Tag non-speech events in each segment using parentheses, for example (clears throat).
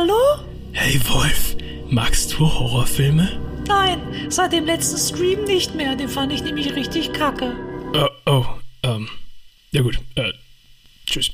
Hallo? Hey Wolf, magst du Horrorfilme? Nein, seit dem letzten Stream nicht mehr. Den fand ich nämlich richtig kacke. Oh, oh, ähm, ja gut, äh, tschüss.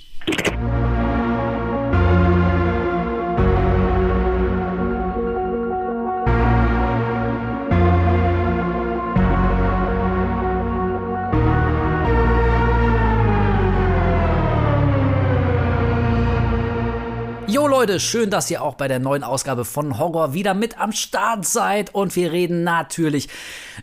Leute, schön, dass ihr auch bei der neuen Ausgabe von Horror wieder mit am Start seid. Und wir reden natürlich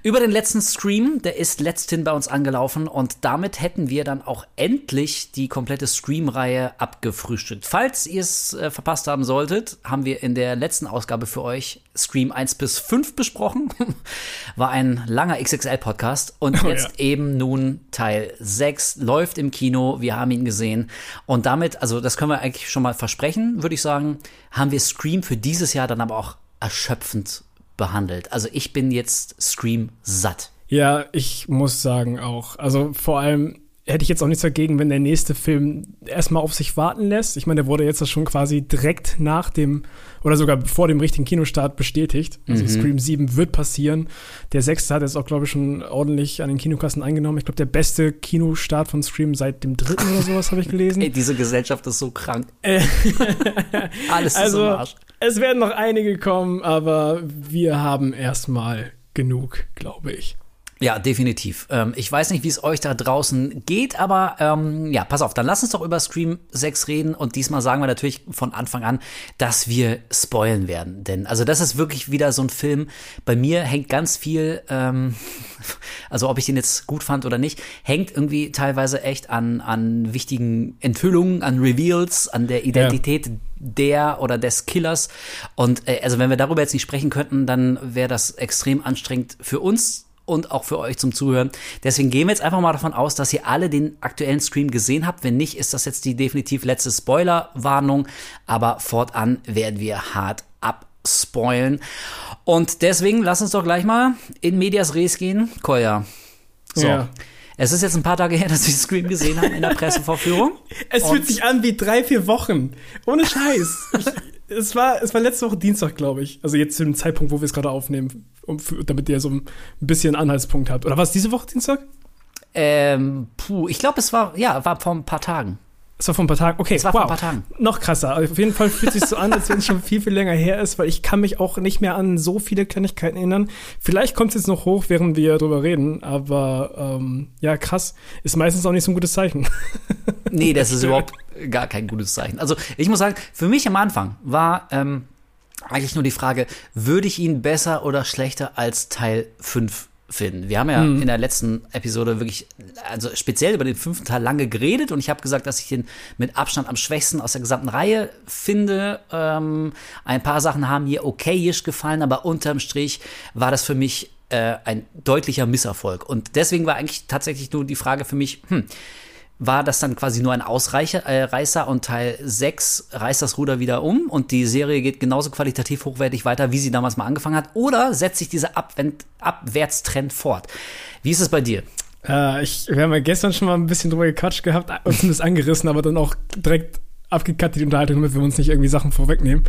über den letzten Stream, der ist letzthin bei uns angelaufen und damit hätten wir dann auch endlich die komplette Stream-Reihe abgefrühstückt. Falls ihr es äh, verpasst haben solltet, haben wir in der letzten Ausgabe für euch Scream 1 bis 5 besprochen. (laughs) War ein langer XXL-Podcast und Oh jetzt ja. eben nun Teil 6 läuft im Kino. Wir haben ihn gesehen und damit, also das können wir eigentlich schon mal versprechen, würde ich sagen, haben wir Scream für dieses Jahr dann aber auch erschöpfend behandelt. Also ich bin jetzt Scream satt. Ja, ich muss sagen auch. Also vor allem hätte ich jetzt auch nichts dagegen, wenn der nächste Film erstmal auf sich warten lässt. Ich meine, der wurde jetzt schon quasi direkt nach dem oder sogar vor dem richtigen Kinostart bestätigt. Also Scream 7 wird passieren. Der sechste hat jetzt auch, glaube ich, schon ordentlich an den Kinokassen eingenommen. Ich glaube, der beste Kinostart von Scream seit dem dritten oder sowas habe ich gelesen. (laughs) Ey, diese Gesellschaft ist so krank. (laughs) Alles ist Also, im Arsch. es werden noch einige kommen, aber wir haben erstmal genug, glaube ich. Ja, definitiv. Ähm, ich weiß nicht, wie es euch da draußen geht, aber ähm, ja, pass auf, dann lass uns doch über Scream 6 reden und diesmal sagen wir natürlich von Anfang an, dass wir spoilen werden. Denn also das ist wirklich wieder so ein Film. Bei mir hängt ganz viel, ähm, (laughs) also ob ich den jetzt gut fand oder nicht, hängt irgendwie teilweise echt an, an wichtigen Enthüllungen, an Reveals, an der Identität der oder des Killers. Und äh, also wenn wir darüber jetzt nicht sprechen könnten, dann wäre das extrem anstrengend für uns und auch für euch zum Zuhören. Deswegen gehen wir jetzt einfach mal davon aus, dass ihr alle den aktuellen Stream gesehen habt. Wenn nicht, ist das jetzt die definitiv letzte Spoiler-Warnung. Aber fortan werden wir hart abspoilen. Und deswegen lass uns doch gleich mal in Medias Res gehen. Kolja. So. Ja. Es ist jetzt ein paar Tage her, dass wir den Stream gesehen haben in der (laughs) Pressevorführung. Es fühlt sich an wie drei, vier Wochen. Ohne Scheiß. (laughs) es, war, es war letzte Woche Dienstag, glaube ich. Also jetzt zu dem Zeitpunkt, wo wir es gerade aufnehmen, um, damit ihr so ein bisschen Anhaltspunkt habt. Oder war es diese Woche Dienstag? Ähm, puh, ich glaube, es war, ja, war vor ein paar Tagen. Es war vor ein paar Tagen. Okay, Es war wow. vor ein paar Tagen. Noch krasser. Auf jeden Fall fühlt sich so an, als wenn es schon viel, viel länger her ist, weil ich kann mich auch nicht mehr an so viele Kleinigkeiten erinnern. Vielleicht kommt es jetzt noch hoch, während wir drüber reden, aber ähm, ja, krass. Ist meistens auch nicht so ein gutes Zeichen. (laughs) Nee, das ist überhaupt (laughs) gar kein gutes Zeichen. Also ich muss sagen, für mich am Anfang war ähm, eigentlich nur die Frage, würde ich ihn besser oder schlechter als Teil 5 finden? Wir haben ja in der letzten Episode wirklich, also speziell über den fünften Teil lange geredet und ich habe gesagt, dass ich den mit Abstand am schwächsten aus der gesamten Reihe finde. Ähm, ein paar Sachen haben mir okayisch gefallen, aber unterm Strich war das für mich äh, ein deutlicher Misserfolg. Und deswegen war eigentlich tatsächlich nur die Frage für mich, hm, war das dann quasi nur ein Ausreißer äh, und Teil 6 reißt das Ruder wieder um und die Serie geht genauso qualitativ hochwertig weiter, wie sie damals mal angefangen hat? Oder setzt sich dieser Abwend Abwärtstrend fort? Wie ist es bei dir? Äh, ich, wir haben ja gestern schon mal ein bisschen drüber gequatscht gehabt, uns das angerissen, aber dann auch direkt abgekattet die Unterhaltung, damit wir uns nicht irgendwie Sachen vorwegnehmen.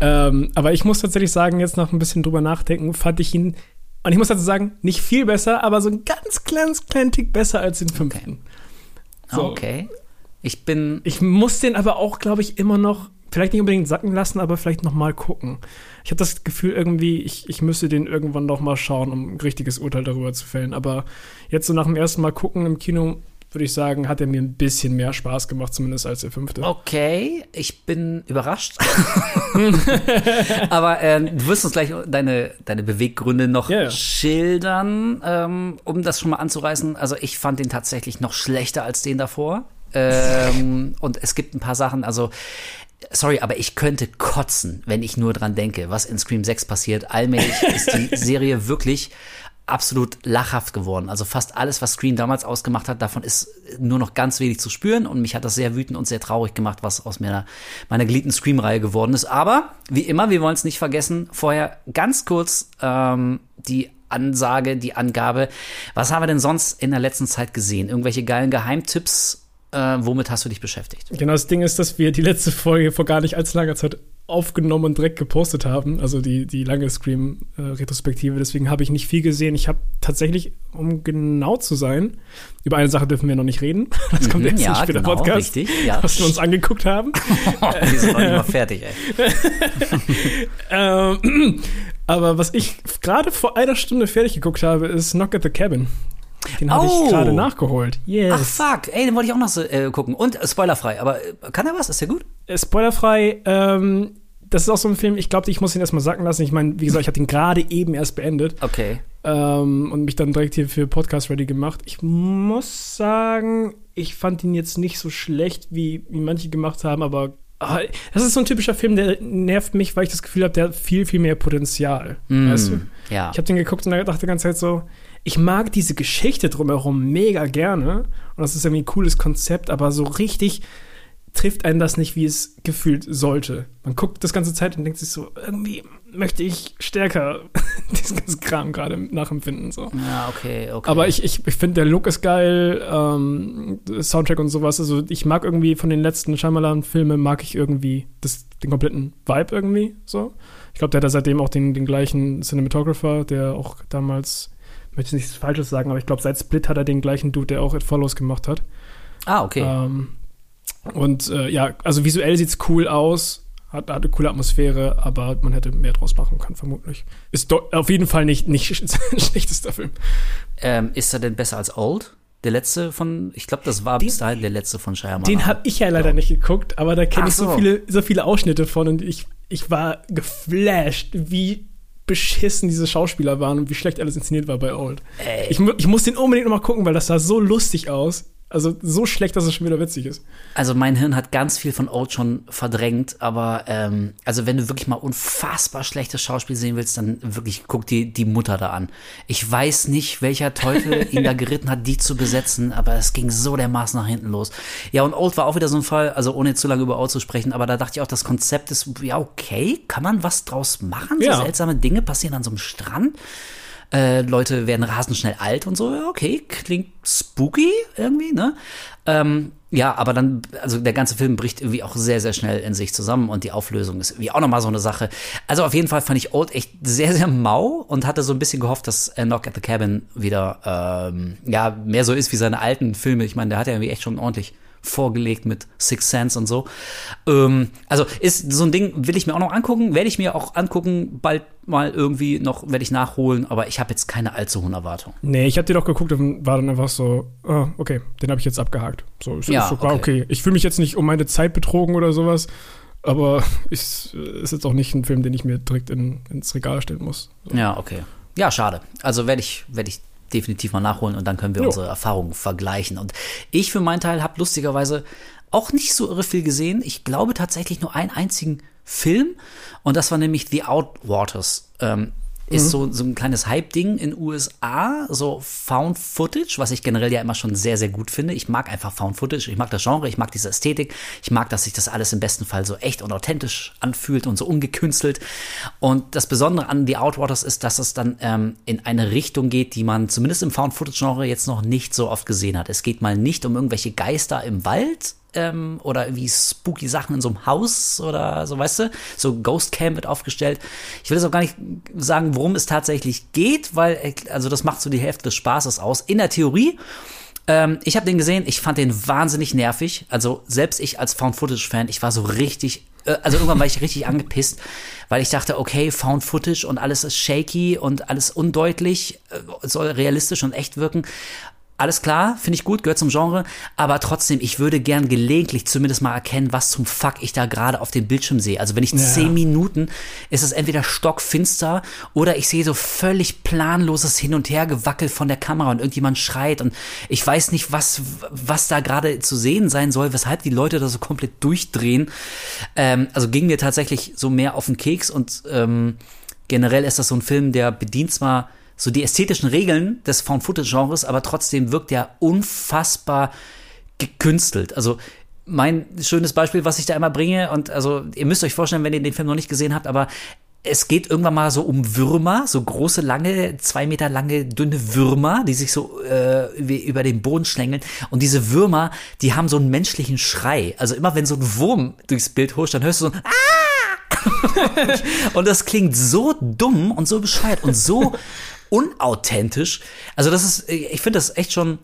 Ähm, aber ich muss tatsächlich sagen, jetzt noch ein bisschen drüber nachdenken, fand ich ihn, und ich muss dazu sagen, nicht viel besser, aber so ein ganz kleines, kleinen Tick besser als den fünften. So. Okay. Ich bin, Ich muss den aber auch, glaube ich, immer noch, vielleicht nicht unbedingt sacken lassen, aber vielleicht noch mal gucken. Ich habe das Gefühl irgendwie, ich, ich müsste den irgendwann noch mal schauen, um ein richtiges Urteil darüber zu fällen. Aber jetzt so nach dem ersten Mal gucken im Kino, würde ich sagen, hat er mir ein bisschen mehr Spaß gemacht, zumindest als der fünfte. okay, ich bin überrascht. (laughs) Aber äh, du wirst uns gleich deine, deine Beweggründe noch ja. schildern, ähm, um das schon mal anzureißen. Also ich fand den tatsächlich noch schlechter als den davor. Ähm, und es gibt ein paar Sachen, also sorry, aber ich könnte kotzen, wenn ich nur dran denke, was in Scream 6 passiert. Allmählich ist die (laughs) Serie wirklich absolut lachhaft geworden. Also fast alles, was Scream damals ausgemacht hat, davon ist nur noch ganz wenig zu spüren und mich hat das sehr wütend und sehr traurig gemacht, was aus meiner, meiner geliebten Scream-Reihe geworden ist. Aber wie immer, wir wollen es nicht vergessen, vorher ganz kurz ähm, die Ansage, die Angabe. Was haben wir denn sonst in der letzten Zeit gesehen? Irgendwelche geilen Geheimtipps Äh, womit hast du dich beschäftigt? Genau, das Ding ist, dass wir die letzte Folge vor gar nicht allzu langer Zeit aufgenommen und direkt gepostet haben, also die, die lange Scream-Retrospektive. Deswegen habe ich nicht viel gesehen. Ich habe tatsächlich, um genau zu sein, über eine Sache dürfen wir noch nicht reden. (laughs) Das kommt Mhm, jetzt ja, nicht für den genau, Podcast, richtig, ja. was wir uns angeguckt haben. (laughs) Wir sind noch nicht mal fertig, ey. (laughs) ähm, (clears throat) aber was ich gerade vor einer Stunde fertig geguckt habe, ist Knock at the Cabin. Den habe Oh. ich gerade nachgeholt. Yes. Ach fuck, ey, den wollte ich auch noch so, äh, gucken. Und äh, spoilerfrei, aber äh, kann er was? Ist der gut? Äh, Spoilerfrei, ähm, das ist auch so ein Film, ich glaube, ich muss ihn erstmal sacken lassen. Ich meine, wie gesagt, ich hatte ihn gerade eben erst beendet Okay. ähm, und mich dann direkt hier für Podcast ready gemacht. Ich muss sagen, ich fand ihn jetzt nicht so schlecht, wie, wie manche gemacht haben, aber ah, das ist so ein typischer Film, der nervt mich, weil ich das Gefühl habe, der hat viel, viel mehr Potenzial. Mm, Weißt du? Ja. Ich habe den geguckt und dachte die ganze Zeit so, ich mag diese Geschichte drumherum mega gerne und das ist irgendwie ein cooles Konzept, aber so richtig trifft einen das nicht, wie es gefühlt sollte. Man guckt das ganze Zeit und denkt sich so, irgendwie möchte ich stärker (laughs) diesen ganzen Kram gerade nachempfinden. So. Ja, okay, okay. Aber ich, ich, ich finde, der Look ist geil, ähm, Soundtrack und sowas. Also ich mag irgendwie von den letzten Shyamalan-Filmen, mag ich irgendwie das, den kompletten Vibe irgendwie so. Ich glaube, der hat da seitdem auch den, den gleichen Cinematographer, der auch damals, möchte nichts Falsches sagen, aber ich glaube, seit Split hat er den gleichen Dude, der auch It Follows gemacht hat. Ah, okay. Ähm, und äh, ja, also visuell sieht's cool aus, hat, hat eine coole Atmosphäre, aber man hätte mehr draus machen können, vermutlich. Ist auf jeden Fall nicht, nicht (laughs) schlechtester Film. Ähm, ist er denn besser als Old? Der letzte von, ich glaube, das war Den- bis dahin der letzte von Shyamalan. Den habe ich ja leider nicht geguckt, aber da kenne ich so so. viele, so viele Ausschnitte von und ich, ich war geflasht, wie beschissen diese Schauspieler waren und wie schlecht alles inszeniert war bei Old. Ey. Ich, ich muss den unbedingt noch mal gucken, weil das sah so lustig aus. Also so schlecht, dass es schon wieder witzig ist. Also mein Hirn hat ganz viel von Old schon verdrängt, aber ähm, also wenn du wirklich mal unfassbar schlechtes Schauspiel sehen willst, dann wirklich guck dir die Mutter da an. Ich weiß nicht, welcher Teufel (laughs) ihn da geritten hat, die zu besetzen, aber es ging so dermaßen nach hinten los. Ja, und Old war auch wieder so ein Fall, also ohne zu lange über Old zu sprechen, aber da dachte ich auch, das Konzept ist, ja okay, kann man was draus machen? Ja. So seltsame Dinge passieren an so einem Strand. Äh, Leute werden rasend schnell alt und so, okay, klingt spooky irgendwie, ne? Ähm, ja, aber dann, also der ganze Film bricht irgendwie auch sehr, sehr schnell in sich zusammen und die Auflösung ist irgendwie auch nochmal so eine Sache. Also auf jeden Fall fand ich Old echt sehr, sehr mau und hatte so ein bisschen gehofft, dass äh, Knock at the Cabin wieder, ähm, ja, mehr so ist wie seine alten Filme. Ich meine, der hat ja irgendwie echt schon ordentlich vorgelegt mit Six Sense und so. Ähm, also ist so ein Ding, will ich mir auch noch angucken, werde ich mir auch angucken, bald mal irgendwie noch, werde ich nachholen, aber ich habe jetzt keine allzu hohen Erwartungen. Nee, ich habe die doch geguckt und war dann einfach so, ah, okay, den habe ich jetzt abgehakt. So, ist, Ja, ist sogar okay. okay. Ich fühle mich jetzt nicht um meine Zeit betrogen oder sowas, aber (laughs) ist, ist jetzt auch nicht ein Film, den ich mir direkt in, ins Regal stellen muss. So. Ja, okay. Ja, schade. Also werde ich, werde ich definitiv mal nachholen und dann können wir Jo. unsere Erfahrungen vergleichen. Und ich für meinen Teil habe lustigerweise auch nicht so irre viel gesehen. Ich glaube tatsächlich nur einen einzigen Film und das war nämlich The Outwaters. Ähm, ist so, so ein kleines Hype-Ding in USA, so Found Footage, was ich generell ja immer schon sehr, sehr gut finde. Ich mag einfach Found Footage, ich mag das Genre, ich mag diese Ästhetik, ich mag, dass sich das alles im besten Fall so echt und authentisch anfühlt und so ungekünstelt. Und das Besondere an The Outwaters ist, dass es dann ähm, in eine Richtung geht, die man zumindest im Found Footage Genre jetzt noch nicht so oft gesehen hat. Es geht mal nicht um irgendwelche Geister im Wald, ähm, oder wie spooky Sachen in so einem Haus oder so, weißt du? So Ghost Camp wird aufgestellt. Ich will jetzt auch gar nicht sagen, worum es tatsächlich geht, weil, also das macht so die Hälfte des Spaßes aus. In der Theorie, ähm, ich habe den gesehen, ich fand den wahnsinnig nervig. Also selbst ich als Found-Footage-Fan, ich war so richtig, äh, also irgendwann war ich richtig angepisst, weil ich dachte, okay, Found-Footage und alles ist shaky und alles undeutlich, äh, soll realistisch und echt wirken. Alles klar, finde ich gut, gehört zum Genre, aber trotzdem, ich würde gern gelegentlich zumindest mal erkennen, was zum Fuck ich da gerade auf dem Bildschirm sehe. Also wenn ich zehn Minuten, ist es entweder stockfinster oder ich sehe so völlig planloses Hin- und Hergewackel von der Kamera und irgendjemand schreit und ich weiß nicht, was, was da gerade zu sehen sein soll, weshalb die Leute da so komplett durchdrehen. Ähm, also ging mir tatsächlich so mehr auf den Keks und ähm, generell ist das so ein Film, der bedient zwar so die ästhetischen Regeln des Found-Footage-Genres, aber trotzdem wirkt er unfassbar gekünstelt. Also mein schönes Beispiel, was ich da immer bringe, und also ihr müsst euch vorstellen, wenn ihr den Film noch nicht gesehen habt, aber es geht irgendwann mal so um Würmer, so große, lange, zwei Meter lange, dünne Würmer, die sich so äh, über den Boden schlängeln. Und diese Würmer, die haben so einen menschlichen Schrei. Also immer wenn so ein Wurm durchs Bild huscht, dann hörst du so ein Ah! (laughs) und das klingt so dumm und so bescheuert und so unauthentisch. Also das ist, ich finde das echt schon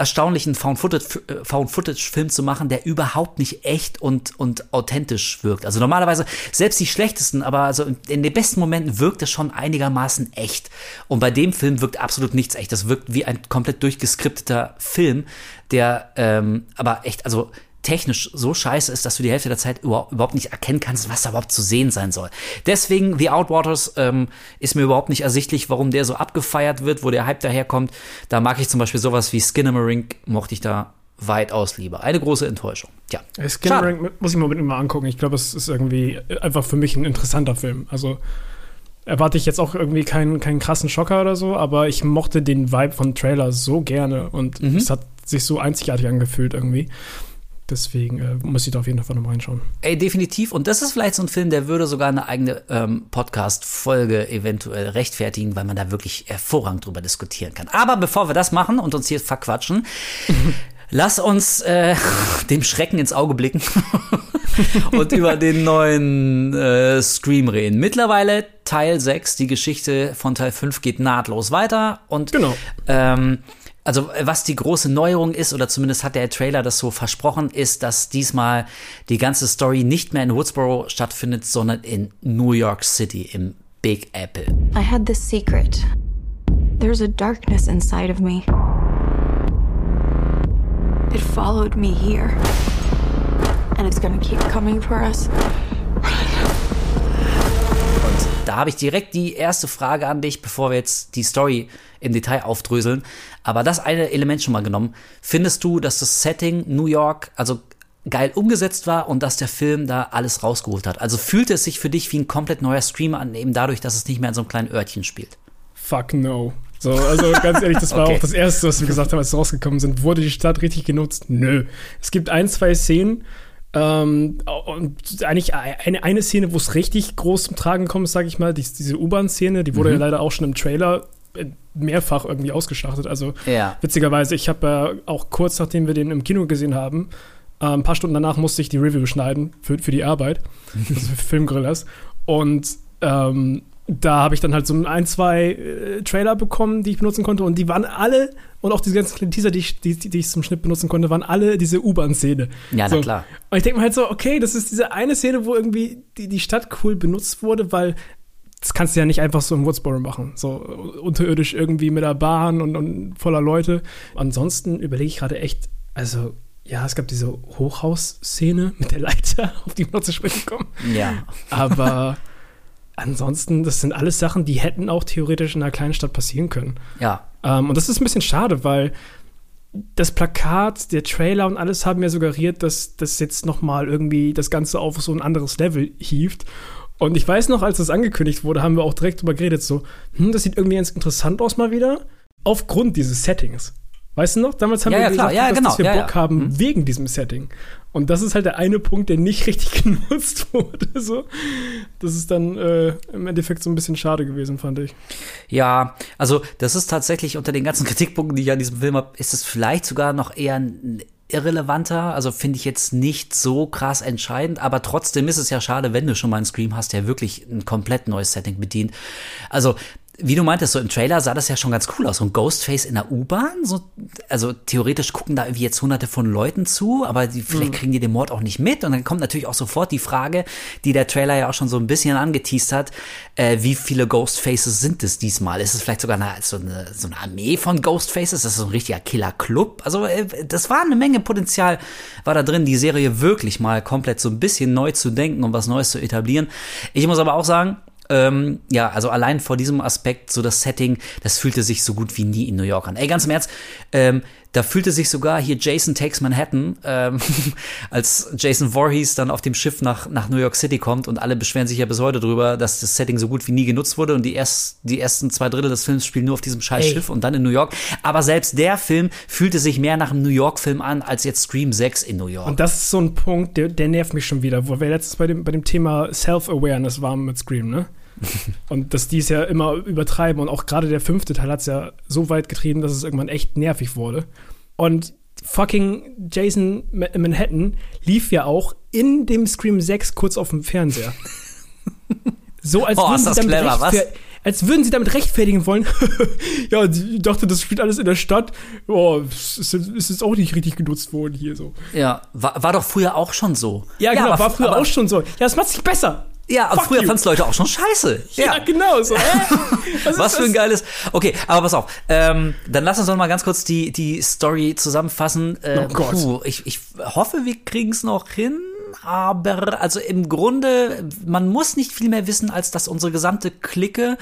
erstaunlichen Found-Footage-Film Found zu machen, der überhaupt nicht echt und, und authentisch wirkt. Also normalerweise, selbst die schlechtesten, aber also in den besten Momenten wirkt es schon einigermaßen echt. Und bei dem Film wirkt absolut nichts echt. Das wirkt wie ein komplett durchgeskripteter Film, der ähm, aber echt, also technisch so scheiße ist, dass du die Hälfte der Zeit überhaupt nicht erkennen kannst, was da überhaupt zu sehen sein soll. Deswegen The Outwaters ähm, ist mir überhaupt nicht ersichtlich, warum der so abgefeiert wird, wo der Hype daherkommt. Da mag ich zum Beispiel sowas wie Skinamarink, mochte ich da weitaus lieber. Eine große Enttäuschung. Tja. Skinamarink muss ich mir unbedingt mal angucken. Ich glaube, es ist irgendwie einfach für mich ein interessanter Film. Also erwarte ich jetzt auch irgendwie keinen, keinen krassen Schocker oder so, aber ich mochte den Vibe von Trailer so gerne und mhm. es hat sich so einzigartig angefühlt irgendwie. Deswegen äh, muss ich da auf jeden Fall nochmal reinschauen. Ey, definitiv. Und das ist vielleicht so ein Film, der würde sogar eine eigene ähm, Podcast-Folge eventuell rechtfertigen, weil man da wirklich hervorragend drüber diskutieren kann. Aber bevor wir das machen und uns hier verquatschen, (laughs) lass uns äh, (laughs) dem Schrecken ins Auge blicken (laughs) und über den neuen äh, Scream reden. Mittlerweile Teil 6, die Geschichte von Teil 5 geht nahtlos weiter und genau. ähm, also äh, was die große Neuerung ist, oder zumindest hat der Trailer das so versprochen, ist, dass diesmal die ganze Story nicht mehr in Woodsboro stattfindet, sondern in New York City, im Big Apple. I had this secret. There's a darkness inside of me. It followed me here. And it's gonna keep coming for us. Da habe ich direkt die erste Frage an dich, bevor wir jetzt die Story im Detail aufdröseln. Aber das eine Element schon mal genommen. Findest du, dass das Setting New York, also geil umgesetzt war und dass der Film da alles rausgeholt hat? Also fühlte es sich für dich wie ein komplett neuer Streamer an, eben dadurch, dass es nicht mehr in so einem kleinen Örtchen spielt? Fuck no. So, also ganz ehrlich, das war (laughs) okay. auch das Erste, was wir gesagt haben, als wir rausgekommen sind. Wurde die Stadt richtig genutzt? Nö. Es gibt ein, zwei Szenen, ähm, und eigentlich eine, eine Szene, wo es richtig groß zum Tragen kommt, sage ich mal, die, diese U-Bahn-Szene, die wurde mhm. ja leider auch schon im Trailer mehrfach irgendwie ausgeschlachtet. Also ja. witzigerweise, ich habe ja äh, auch kurz nachdem wir den im Kino gesehen haben, äh, ein paar Stunden danach musste ich die Review schneiden für, für die Arbeit, (laughs) also für Filmgrillers. Und ähm, da habe ich dann halt so ein, zwei äh, Trailer bekommen, die ich benutzen konnte. Und die waren alle, und auch diese ganzen kleinen Teaser, die ich, die, die ich zum Schnitt benutzen konnte, waren alle diese U-Bahn-Szene. Ja, so. na klar. Und ich denke mir halt so, okay, das ist diese eine Szene, wo irgendwie die, die Stadt cool benutzt wurde, weil das kannst du ja nicht einfach so in Woodsboro machen. So unterirdisch irgendwie mit der Bahn und, und voller Leute. Ansonsten überlege ich gerade echt, also ja, es gab diese Hochhausszene mit der Leiter, (laughs) auf die wir zu sprechen kommen. Ja. Aber ansonsten, das sind alles Sachen, die hätten auch theoretisch in einer kleinen Stadt passieren können. Ja. Ähm, und das ist ein bisschen schade, weil das Plakat, der Trailer und alles haben mir suggeriert, dass das jetzt noch mal irgendwie das Ganze auf so ein anderes Level hieft. Und ich weiß noch, als das angekündigt wurde, haben wir auch direkt drüber geredet, so, hm, das sieht irgendwie ganz interessant aus mal wieder, aufgrund dieses Settings. Weißt du noch? Damals haben ja, wir ja, gesagt, ja, dass, genau, dass wir Bock haben mhm. wegen diesem Setting. Und das ist halt der eine Punkt, der nicht (laughs) richtig genutzt wurde. So. Das ist dann äh, im Endeffekt so ein bisschen schade gewesen, fand ich. Ja, also das ist tatsächlich unter den ganzen (laughs) Kritikpunkten, die ich an diesem Film habe, ist es vielleicht sogar noch eher ein irrelevanter. Also finde ich jetzt nicht so krass entscheidend, aber trotzdem ist es ja schade, wenn du schon mal einen Scream hast, der wirklich ein komplett neues Setting bedient. Also wie du meintest, so im Trailer sah das ja schon ganz cool aus. So ein Ghostface in der U-Bahn. So, also theoretisch gucken da irgendwie jetzt hunderte von Leuten zu, aber die, vielleicht mhm. kriegen die den Mord auch nicht mit. Und dann kommt natürlich auch sofort die Frage, die der Trailer ja auch schon so ein bisschen angeteased hat, äh, wie viele Ghostfaces sind es diesmal? Ist es vielleicht sogar eine, so, eine, so eine Armee von Ghostfaces? Das ist so ein richtiger Killer-Club. Also äh, das war eine Menge Potenzial, war da drin, die Serie wirklich mal komplett so ein bisschen neu zu denken und was Neues zu etablieren. Ich muss aber auch sagen, ähm, ja, also allein vor diesem Aspekt, so das Setting, das fühlte sich so gut wie nie in New York an. Ey, ganz im Ernst, ähm, da fühlte sich sogar hier Jason Takes Manhattan, ähm, (laughs) als Jason Voorhees dann auf dem Schiff nach, nach New York City kommt und alle beschweren sich ja bis heute drüber, dass das Setting so gut wie nie genutzt wurde und die, erst, die ersten zwei Drittel des Films spielen nur auf diesem scheiß Schiff und dann in New York. Aber selbst der Film fühlte sich mehr nach einem New York-Film an, als jetzt Scream 6 in New York. Und das ist so ein Punkt, der, der nervt mich schon wieder, wo wir letztens bei dem, bei dem Thema Self-Awareness waren mit Scream, ne? Und dass die es ja immer übertreiben und auch gerade der fünfte Teil hat es ja so weit getrieben, dass es irgendwann echt nervig wurde. Und fucking Jason Manhattan lief ja auch in dem Scream 6 kurz auf dem Fernseher. So als Oh, würden sie damit clever, als würden sie damit rechtfertigen wollen. (laughs) ja, ich dachte, das spielt alles in der Stadt. Oh, es ist, es ist auch nicht richtig genutzt worden hier so. Ja, war, war doch früher auch schon so. Ja, genau, aber, war früher auch schon so. Ja, das macht sich besser. Ja, Fuck früher fanden es Leute auch schon scheiße. Ja, genau so. (laughs) Was, Was für ein geiles. Okay, aber pass auf. Ähm, dann lass uns noch mal ganz kurz die, die Story zusammenfassen. Äh, Oh Gott. puh, ich, ich hoffe, wir kriegen es noch hin. Aber also im Grunde, man muss nicht viel mehr wissen, als dass unsere gesamte Clique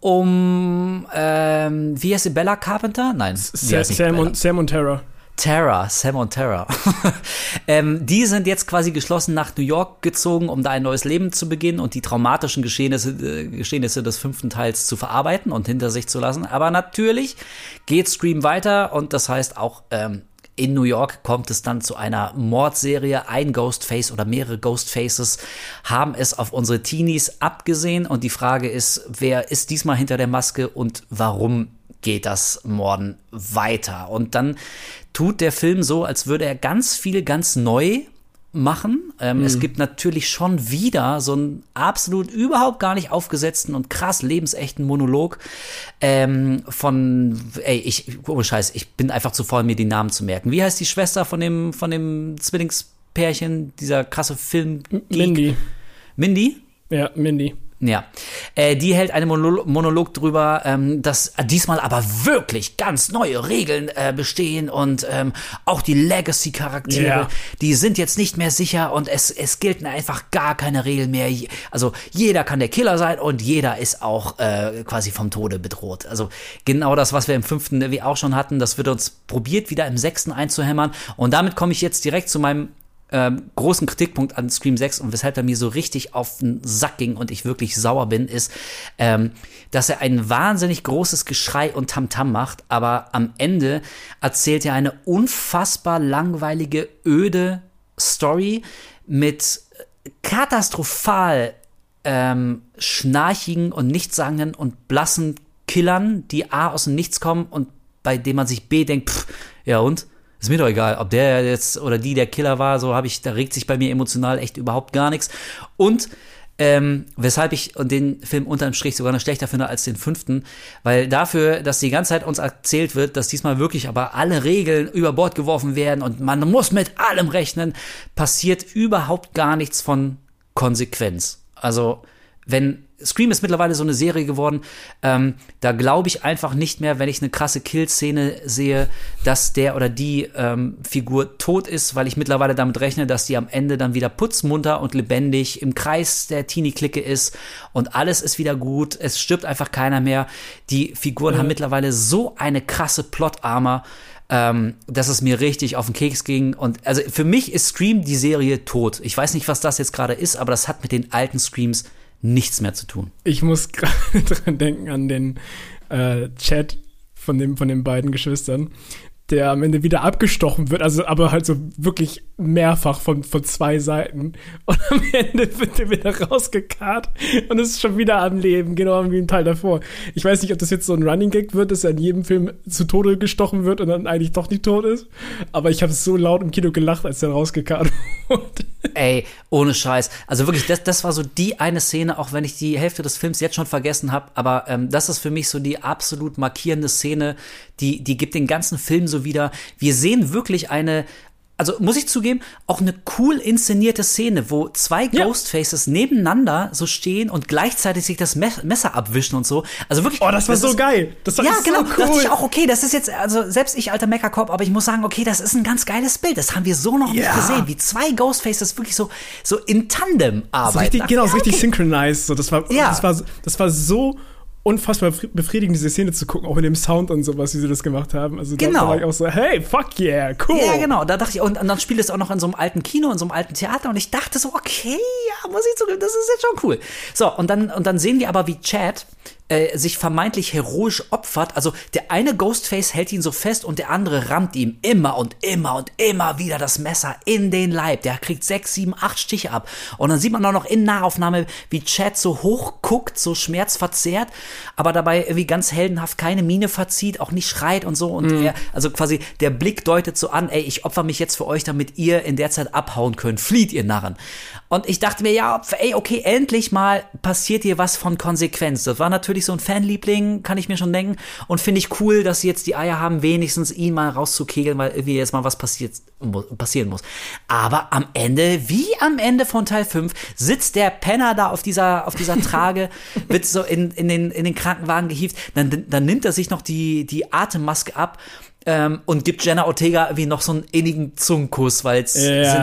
um ähm, wie heißt sie Bella Carpenter? Nein, Sam, Sam, und, Sam und Terra. Terra, Sam und Terra. (laughs) ähm, die sind jetzt quasi geschlossen nach New York gezogen, um da ein neues Leben zu beginnen und die traumatischen Geschehnisse, äh, Geschehnisse des fünften Teils zu verarbeiten und hinter sich zu lassen. Aber natürlich geht Scream weiter und das heißt auch ähm, in New York kommt es dann zu einer Mordserie. Ein Ghostface oder mehrere Ghostfaces haben es auf unsere Teenies abgesehen. Und die Frage ist, wer ist diesmal hinter der Maske und warum geht das Morden weiter? Und dann tut der Film so, als würde er ganz viel ganz neu machen. Ähm, Es gibt natürlich schon wieder so einen absolut überhaupt gar nicht aufgesetzten und krass lebensechten Monolog ähm, von, ey, ich, ohne Scheiß, ich bin einfach zu voll, mir die Namen zu merken. Wie heißt die Schwester von dem, von dem Zwillingspärchen, dieser krasse Film? Mindy. Mindy? Ja, Mindy. Ja, äh, die hält einen Monolo Monolog drüber, ähm, dass diesmal aber wirklich ganz neue Regeln äh, bestehen und ähm, auch die Legacy-Charaktere, Ja. die sind jetzt nicht mehr sicher und es, es gelten einfach gar keine Regeln mehr. Also jeder kann der Killer sein und jeder ist auch äh, quasi vom Tode bedroht. Also genau das, was wir im fünften irgendwie auch schon hatten, das wird uns probiert wieder im sechsten einzuhämmern und damit komme ich jetzt direkt zu meinem ähm, großen Kritikpunkt an Scream 6 und weshalb er mir so richtig auf den Sack ging und ich wirklich sauer bin, ist, ähm, dass er ein wahnsinnig großes Geschrei und Tamtam macht, aber am Ende erzählt er eine unfassbar langweilige, öde Story mit katastrophal ähm, schnarchigen und nichtssagenden und blassen Killern, die A aus dem Nichts kommen und bei dem man sich B denkt, pff, ja und? Ist mir doch egal, ob der jetzt oder die der Killer war, so habe ich, da regt sich bei mir emotional echt überhaupt gar nichts. Und ähm, weshalb ich den Film unterm Strich sogar noch schlechter finde als den fünften, weil dafür, dass die ganze Zeit uns erzählt wird, dass diesmal wirklich aber alle Regeln über Bord geworfen werden und man muss mit allem rechnen, passiert überhaupt gar nichts von Konsequenz. Also wenn Scream ist mittlerweile so eine Serie geworden, ähm, da glaube ich einfach nicht mehr, wenn ich eine krasse Kill-Szene sehe, dass der oder die ähm, Figur tot ist, weil ich mittlerweile damit rechne, dass die am Ende dann wieder putzmunter und lebendig im Kreis der Teenie-Clique ist und alles ist wieder gut, es stirbt einfach keiner mehr. Die Figuren haben mittlerweile so eine krasse Plot-Armor, ähm, dass es mir richtig auf den Keks ging. Und also für mich ist Scream die Serie tot. Ich weiß nicht, was das jetzt gerade ist, aber das hat mit den alten Screams nichts mehr zu tun. Ich muss (laughs) gerade dran denken an den äh, Chat von, dem, von den beiden Geschwistern, der am Ende wieder abgestochen wird, also aber halt so wirklich mehrfach von, von zwei Seiten. (laughs) Und am Ende wird er wieder rausgekarrt und ist schon wieder am Leben, genau wie im Teil davor. Ich weiß nicht, ob das jetzt so ein Running Gag wird, dass er in jedem Film zu Tode gestochen wird und dann eigentlich doch nicht tot ist. Aber ich habe so laut im Kino gelacht, als er rausgekarrt (laughs) wurde. Ey, ohne Scheiß. Also wirklich, das, das war so die eine Szene, auch wenn ich die Hälfte des Films jetzt schon vergessen habe, aber ähm, das ist für mich so die absolut markierende Szene, die, die gibt den ganzen Film so wieder. Wir sehen wirklich eine, also muss ich zugeben, auch eine cool inszenierte Szene, wo zwei Ja. Ghostfaces nebeneinander so stehen und gleichzeitig sich das Me Messer abwischen und so. Also wirklich. Oh, das war so ist- geil. Das war ja, so genau. cool. Dachte ich auch, okay, das ist jetzt, also selbst ich, alter Meckerkopf, aber ich muss sagen, okay, das ist ein ganz geiles Bild. Das haben wir so noch Ja. nicht gesehen, wie zwei Ghostfaces wirklich so, so in Tandem So arbeiten. richtig, genau, so Ja, richtig okay. synchronized. So, das, war, Ja. das, war, das war so unfassbar befri- befriedigend, diese Szene zu gucken, auch mit dem Sound und sowas, wie sie das gemacht haben. Also da, Genau. da war ich auch so, hey, fuck yeah, cool. Ja, genau. Da dachte ich, und, und dann spielt es auch noch in so einem alten Kino, in so einem alten Theater. Und ich dachte so, okay, ja, muss ich zugeben, das ist jetzt schon cool. So, und dann, und dann sehen wir aber, wie Chad äh, sich vermeintlich heroisch opfert. Also der eine Ghostface hält ihn so fest und der andere rammt ihm immer und immer und immer wieder das Messer in den Leib. Der kriegt sechs, sieben, acht Stiche ab. Und dann sieht man auch noch in Nahaufnahme, wie Chad so hoch guckt, so schmerzverzerrt, aber dabei irgendwie ganz heldenhaft keine Miene verzieht, auch nicht schreit und so. Und Mhm. er, also quasi der Blick deutet so an, ey, ich opfer mich jetzt für euch, damit ihr in der Zeit abhauen könnt. Flieht, ihr Narren. Und ich dachte mir, ja, ey, okay, endlich mal passiert hier was von Konsequenz. Das war natürlich so ein Fanliebling, kann ich mir schon denken. Und finde ich cool, dass sie jetzt die Eier haben, wenigstens ihn mal rauszukegeln, weil irgendwie jetzt mal was passiert, passieren muss. Aber am Ende, wie am Ende von Teil 5, sitzt der Penner da auf dieser, auf dieser (laughs) Trage, wird so in, in, den, in den Krankenwagen gehievt. Dann, dann nimmt er sich noch die, die Atemmaske ab. Ähm, und gibt Jenna Ortega irgendwie noch so einen innigen Zungenkuss, weil es Ja,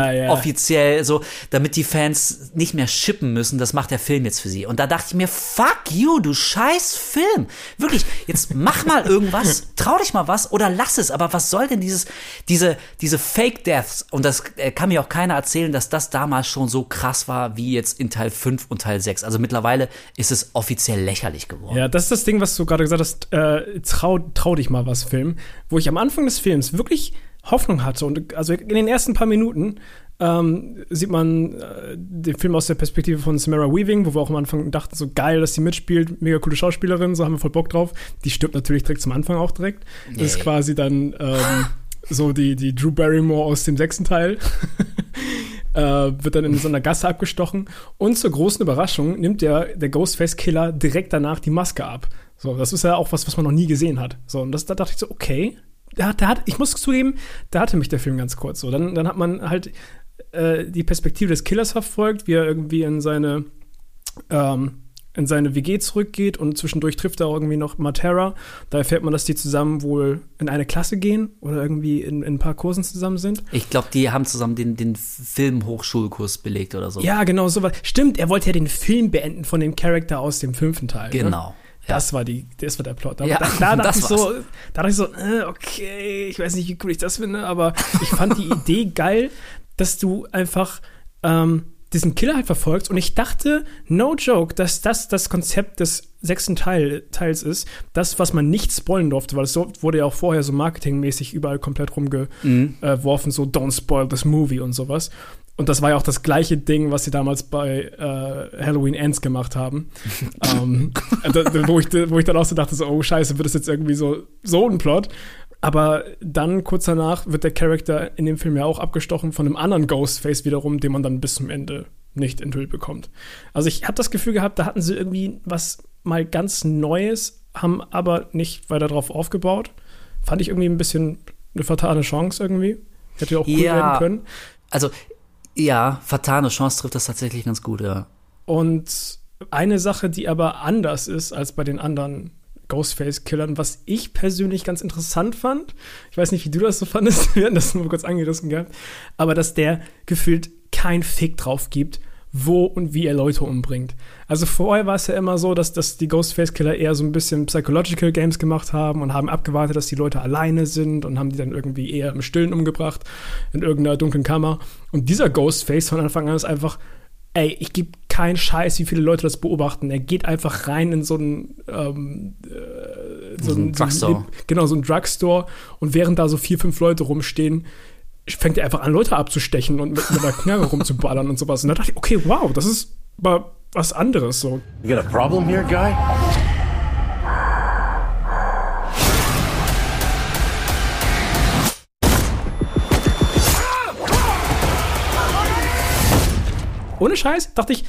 sind ja. offiziell so, damit die Fans nicht mehr shippen müssen, das macht der Film jetzt für sie. Und da dachte ich mir, fuck you, du scheiß Film. Wirklich, jetzt mach mal irgendwas, (laughs) trau dich mal was oder lass es. Aber was soll denn dieses, diese, diese Fake Deaths? Und das äh, kann mir auch keiner erzählen, dass das damals schon so krass war, wie jetzt in Teil 5 und Teil 6. Also mittlerweile ist es offiziell lächerlich geworden. Ja, das ist das Ding, was du gerade gesagt hast, äh, trau, trau dich mal was Film, wo ich am Anfang des Films wirklich Hoffnung hatte und also in den ersten paar Minuten ähm, sieht man äh, den Film aus der Perspektive von Samara Weaving, wo wir auch am Anfang dachten, so geil, dass sie mitspielt, mega coole Schauspielerin, so haben wir voll Bock drauf. Die stirbt natürlich direkt zum Anfang auch direkt. Das ist Nee. quasi dann ähm, so die, die Drew Barrymore aus dem sechsten Teil. (laughs) äh, wird dann in so einer Gasse abgestochen. Und zur großen Überraschung nimmt der, der Ghostface-Killer direkt danach die Maske ab. So, das ist ja auch was, was man noch nie gesehen hat. So, und das, da dachte ich so, okay. Da, hat- da hat, ich muss zugeben, da hatte mich der Film ganz kurz so. Dann, dann hat man halt äh, die Perspektive des Killers verfolgt, wie er irgendwie in seine ähm, in seine WG zurückgeht und zwischendurch trifft er irgendwie noch Matera. Da erfährt man, dass die zusammen wohl in eine Klasse gehen oder irgendwie in, in ein paar Kursen zusammen sind. Ich glaube, die haben zusammen den, den Filmhochschulkurs belegt oder so. Ja, genau, sowas. Stimmt, er wollte ja den Film beenden von dem Charakter aus dem fünften Teil. Ne? Das war die, das war der Plot. Da, Ja, da, (laughs) da dachte ich so, da dachte ich so, äh, okay, ich weiß nicht, wie cool ich das finde, aber ich fand die (laughs) Idee geil, dass du einfach ähm, diesen Killer halt verfolgst. Und ich dachte, no joke, dass das das Konzept des sechsten Teil, Teils ist, das, was man nicht spoilen durfte, weil es so, wurde ja auch vorher so marketingmäßig überall komplett rumgeworfen, so don't spoil this movie und sowas. Und das war ja auch das gleiche Ding, was sie damals bei äh, Halloween Ends gemacht haben. (laughs) ähm, wo, ich, wo ich dann auch so dachte, so, oh scheiße, wird das jetzt irgendwie so, so ein Plot? Aber dann kurz danach wird der Charakter in dem Film ja auch abgestochen von einem anderen Ghostface wiederum, den man dann bis zum Ende nicht enthüllt bekommt. Also ich habe das Gefühl gehabt, da hatten sie irgendwie was mal ganz Neues, haben aber nicht weiter drauf aufgebaut. Fand ich irgendwie ein bisschen eine fatale Chance irgendwie. Hätte auch cool Ja. werden können. Also, ja, fatale Chance trifft das tatsächlich ganz gut, ja. Und eine Sache, die aber anders ist als bei den anderen Ghostface-Killern, was ich persönlich ganz interessant fand, ich weiß nicht, wie du das so fandest, (laughs) wir hatten das nur kurz angerissen gehabt, aber dass der gefühlt kein Fick drauf gibt, wo und wie er Leute umbringt. Also vorher war es ja immer so, dass, dass die Ghostface-Killer eher so ein bisschen Psychological Games gemacht haben und haben abgewartet, dass die Leute alleine sind und haben die dann irgendwie eher im Stillen umgebracht, in irgendeiner dunklen Kammer. Und dieser Ghostface von Anfang an ist einfach, ey, ich gebe keinen Scheiß, wie viele Leute das beobachten. Er geht einfach rein in so einen, ähm, äh, so So ein einen Drugstore. so einen- genau, so ein Drugstore und während da so vier, fünf Leute rumstehen, fängt er einfach an, Leute abzustechen und mit, mit einer Knarre rumzuballern und sowas. Und da dachte ich, okay, wow, das ist mal was anderes so. You got a problem here, guy? Ohne Scheiß dachte ich,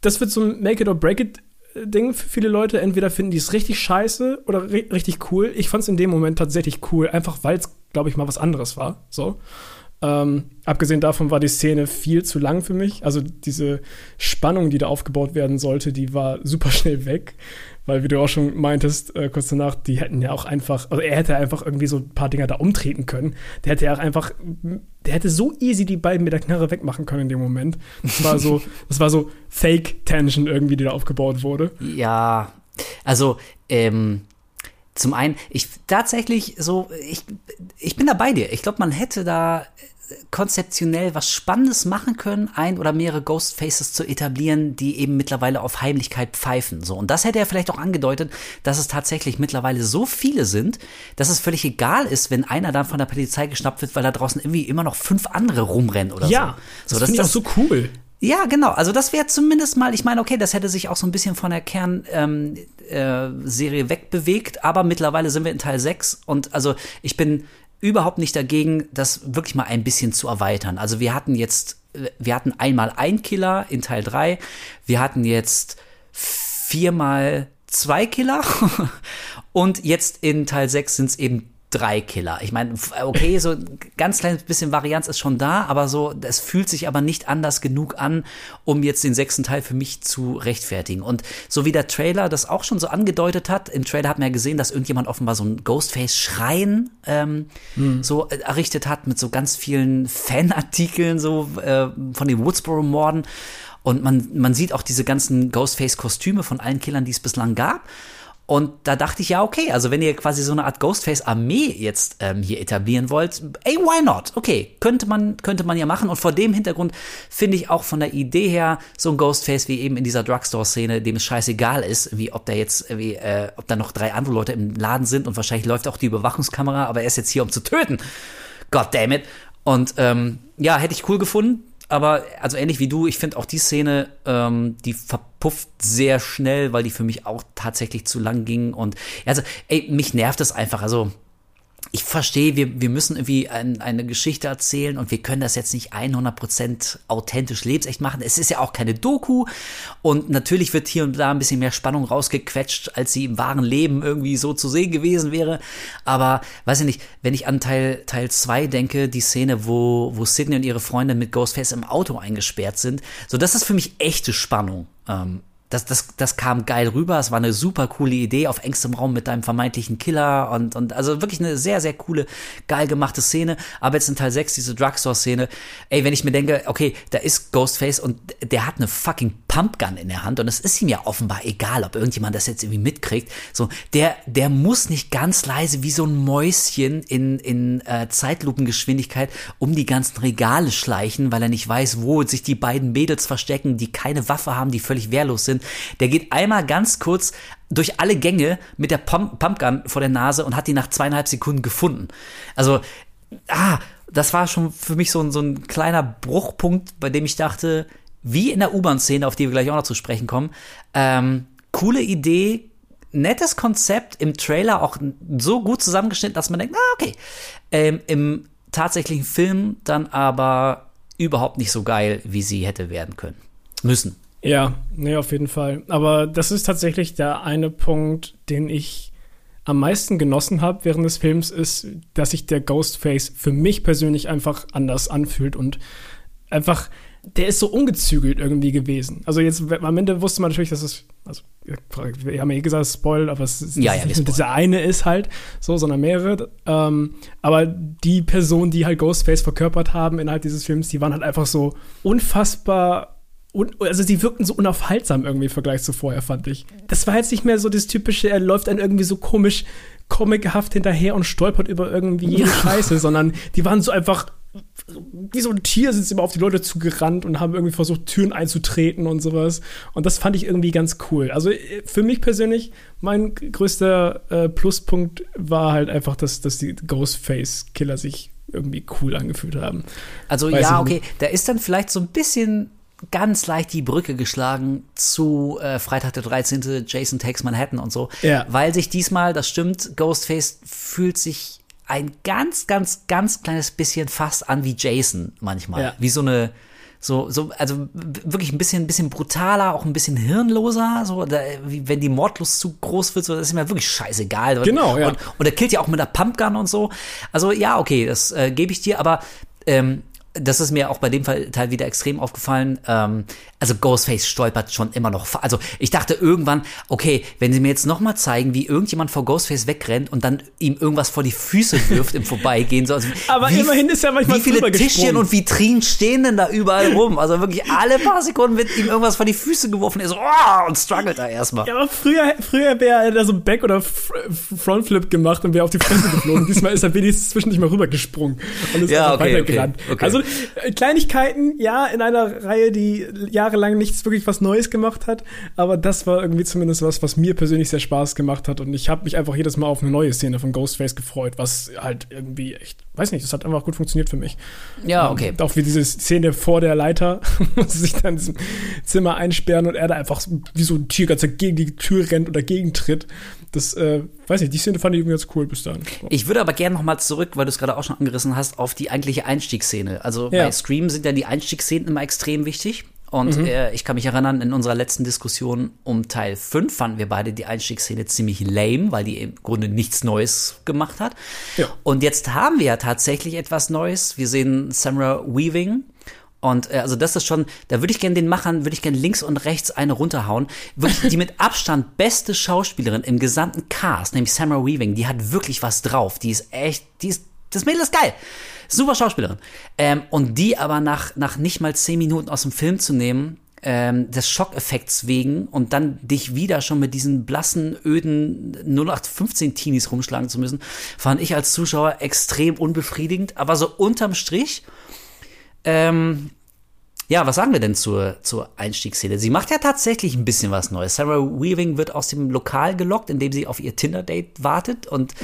das wird so ein Make it or break it Ding für viele Leute. Entweder finden die es richtig scheiße oder ri richtig cool. Ich fand es in dem Moment tatsächlich cool, einfach weil es, glaube ich, mal was anderes war. So. Ähm, abgesehen davon war die Szene viel zu lang für mich. Also diese Spannung, die da aufgebaut werden sollte, die war super schnell weg. Weil, wie du auch schon meintest, äh, kurz danach, die hätten ja auch einfach, also er hätte einfach irgendwie so ein paar Dinger da umtreten können. Der hätte ja auch einfach, der hätte so easy die beiden mit der Knarre wegmachen können in dem Moment. Das war so, (laughs) das war so Fake-Tension irgendwie, die da aufgebaut wurde. Ja, also, ähm, zum einen, ich tatsächlich so, ich, ich bin da bei dir. Ich glaube, man hätte da konzeptionell was Spannendes machen können, ein oder mehrere Ghostfaces zu etablieren, die eben mittlerweile auf Heimlichkeit pfeifen. So. Und das hätte er vielleicht auch angedeutet, dass es tatsächlich mittlerweile so viele sind, dass es völlig egal ist, wenn einer dann von der Polizei geschnappt wird, weil da draußen irgendwie immer noch fünf andere rumrennen oder ja, so. so das, ich auch so cool. Ja, genau. Also das wäre zumindest mal, ich meine, okay, das hätte sich auch so ein bisschen von der Kernserie ähm, äh, wegbewegt, aber mittlerweile sind wir in Teil 6 und also ich bin überhaupt nicht dagegen, das wirklich mal ein bisschen zu erweitern. Also wir hatten jetzt, wir hatten einmal ein Killer in Teil 3, wir hatten jetzt viermal zwei Killer (laughs) und jetzt in Teil 6 sind es eben drei Killer. Ich meine, okay, so ein ganz kleines bisschen Varianz ist schon da, aber so, es fühlt sich aber nicht anders genug an, um jetzt den sechsten Teil für mich zu rechtfertigen. Und so wie der Trailer das auch schon so angedeutet hat, im Trailer hat man ja gesehen, dass irgendjemand offenbar so ein Ghostface-Schrein ähm, hm. so errichtet hat mit so ganz vielen Fanartikeln so äh, von den Woodsboro-Morden. Und man, man sieht auch diese ganzen Ghostface-Kostüme von allen Killern, die es bislang gab. Und da dachte ich, ja, okay, also wenn ihr quasi so eine Art Ghostface-Armee jetzt ähm, hier etablieren wollt, ey, why not? Okay, könnte man, könnte man ja machen. Und vor dem Hintergrund finde ich auch von der Idee her so ein Ghostface wie eben in dieser Drugstore-Szene, dem es scheißegal ist, wie ob da jetzt, wie, äh, ob da noch drei andere Leute im Laden sind und wahrscheinlich läuft auch die Überwachungskamera, aber er ist jetzt hier, um zu töten. God damn it. Und ähm, ja, hätte ich cool gefunden aber also ähnlich wie du, ich finde auch die Szene, ähm, die verpufft sehr schnell, weil die für mich auch tatsächlich zu lang ging. Und also, ey, mich nervt es einfach. Also, ich verstehe, wir, wir müssen irgendwie ein, eine Geschichte erzählen und wir können das jetzt nicht 100% authentisch lebensecht machen. Es ist ja auch keine Doku und natürlich wird hier und da ein bisschen mehr Spannung rausgequetscht, als sie im wahren Leben irgendwie so zu sehen gewesen wäre. Aber, weiß ich nicht, wenn ich an Teil, Teil 2 denke, die Szene, wo, wo Sidney und ihre Freundin mit Ghostface im Auto eingesperrt sind, so das ist für mich echte Spannung. Ähm, das, das, das kam geil rüber. Es war eine super coole Idee auf engstem Raum mit deinem vermeintlichen Killer und, und also wirklich eine sehr, sehr coole, geil gemachte Szene. Aber jetzt in Teil 6, diese Drugstore-Szene, ey, wenn ich mir denke, okay, da ist Ghostface und der hat eine fucking Pumpgun in der Hand und es ist ihm ja offenbar egal, ob irgendjemand das jetzt irgendwie mitkriegt. So, der, der muss nicht ganz leise wie so ein Mäuschen in, in äh, Zeitlupengeschwindigkeit um die ganzen Regale schleichen, weil er nicht weiß, wo sich die beiden Mädels verstecken, die keine Waffe haben, die völlig wehrlos sind der geht einmal ganz kurz durch alle Gänge mit der Pump Pumpgun vor der Nase und hat die nach zweieinhalb Sekunden gefunden. Also, ah, das war schon für mich so ein, so ein kleiner Bruchpunkt, bei dem ich dachte, wie in der U-Bahn-Szene, auf die wir gleich auch noch zu sprechen kommen, ähm, coole Idee, nettes Konzept, im Trailer auch so gut zusammengeschnitten, dass man denkt, ah, okay. Ähm, Im tatsächlichen Film dann aber überhaupt nicht so geil, wie sie hätte werden können. Müssen. Ja, nee, auf jeden Fall. Aber das ist tatsächlich der eine Punkt, den ich am meisten genossen habe während des Films, ist, dass sich der Ghostface für mich persönlich einfach anders anfühlt und einfach, der ist so ungezügelt irgendwie gewesen. Also jetzt am Ende wusste man natürlich, dass es, also wir haben ja eh gesagt, Spoil, aber es ist ja, ja, nicht dieser eine ist halt so, sondern mehrere. Ähm, aber die Personen, die halt Ghostface verkörpert haben innerhalb dieses Films, die waren halt einfach so unfassbar und, also sie wirkten so unaufhaltsam irgendwie im Vergleich zu vorher, fand ich. Das war jetzt nicht mehr so das typische, er läuft dann irgendwie so komisch, comichaft hinterher und stolpert über irgendwie jede (laughs) Scheiße, sondern die waren so einfach wie so ein Tier sind sie immer auf die Leute zugerannt und haben irgendwie versucht, Türen einzutreten und sowas. Und das fand ich irgendwie ganz cool. Also äh, für mich persönlich, mein größter äh, Pluspunkt war halt einfach, dass, dass die Ghostface-Killer sich irgendwie cool angefühlt haben. Also Weiß ja, okay, da ist dann vielleicht so ein bisschen ganz leicht die Brücke geschlagen zu äh, Freitag der 13. Jason Takes Manhattan und so. Ja. Weil sich diesmal, das stimmt, Ghostface fühlt sich ein ganz, ganz, ganz kleines bisschen fast an wie Jason manchmal. Ja. Wie so eine, so, so, also wirklich ein bisschen, ein bisschen brutaler, auch ein bisschen hirnloser, so, da, wie wenn die Mordlust zu groß wird, so, das ist mir wirklich scheißegal. Genau, ja. Und, und er killt ja auch mit der Pumpgun und so. Also, ja, okay, das äh, gebe ich dir, aber ähm, das ist mir auch bei dem Fall Teil wieder extrem aufgefallen. Ähm, also Ghostface stolpert schon immer noch. Also ich dachte irgendwann, okay, wenn sie mir jetzt noch mal zeigen, wie irgendjemand vor Ghostface wegrennt und dann ihm irgendwas vor die Füße wirft im (laughs) Vorbeigehen. So, also Aber wie, immerhin ist er manchmal Wie viele Tischchen und Vitrinen stehen denn da überall rum? Also wirklich alle paar Sekunden wird ihm irgendwas vor die Füße geworfen. Er so, oh, und struggelt da erstmal. Ja, aber früher, früher wäre er da so Back- oder Frontflip gemacht und wäre auf die Fresse geflogen. Diesmal ist er wenigstens zwischendurch mal rübergesprungen und ist Ja, okay, weitergerannt. okay, okay. Also Kleinigkeiten, ja, in einer Reihe, die jahrelang nichts wirklich was Neues gemacht hat, aber das war irgendwie zumindest was, was mir persönlich sehr Spaß gemacht hat und ich habe mich einfach jedes Mal auf eine neue Szene von Ghostface gefreut, was halt irgendwie echt, weiß nicht, das hat einfach gut funktioniert für mich. Ja, okay. Und auch wie diese Szene vor der Leiter, (laughs) wo sie sich dann in diesem Zimmer einsperren und er da einfach wie so ein Tier ganz gegen die Tür rennt oder gegentritt. Das, äh, weiß nicht, die Szene fand ich irgendwie ganz cool bis dann. Ich würde aber gerne noch mal zurück, weil du es gerade auch schon angerissen hast, auf die eigentliche Einstiegsszene. Also Ja. bei Scream sind ja die Einstiegsszenen immer extrem wichtig. Und Mhm. äh, ich kann mich erinnern, in unserer letzten Diskussion um Teil 5 fanden wir beide die Einstiegsszene ziemlich lame, weil die im Grunde nichts Neues gemacht hat. Ja. Und jetzt haben wir ja tatsächlich etwas Neues. Wir sehen Samara Weaving. Und äh, also das ist schon, da würde ich gerne den Machern, würde ich gerne links und rechts eine runterhauen. Wirklich die mit Abstand beste Schauspielerin im gesamten Cast, nämlich Samara Weaving, die hat wirklich was drauf. Die ist echt, die ist, das Mädel ist geil. Super Schauspielerin. Ähm, und die aber nach, nach nicht mal zehn Minuten aus dem Film zu nehmen, ähm, des Schockeffekts wegen und dann dich wieder schon mit diesen blassen, öden 0815-Teenies rumschlagen zu müssen, fand ich als Zuschauer extrem unbefriedigend. Aber so unterm Strich, ähm, ja, was sagen wir denn zur, zur Einstiegsszene? Sie macht ja tatsächlich ein bisschen was Neues. Sarah Weaving wird aus dem Lokal gelockt, indem sie auf ihr Tinder-Date wartet und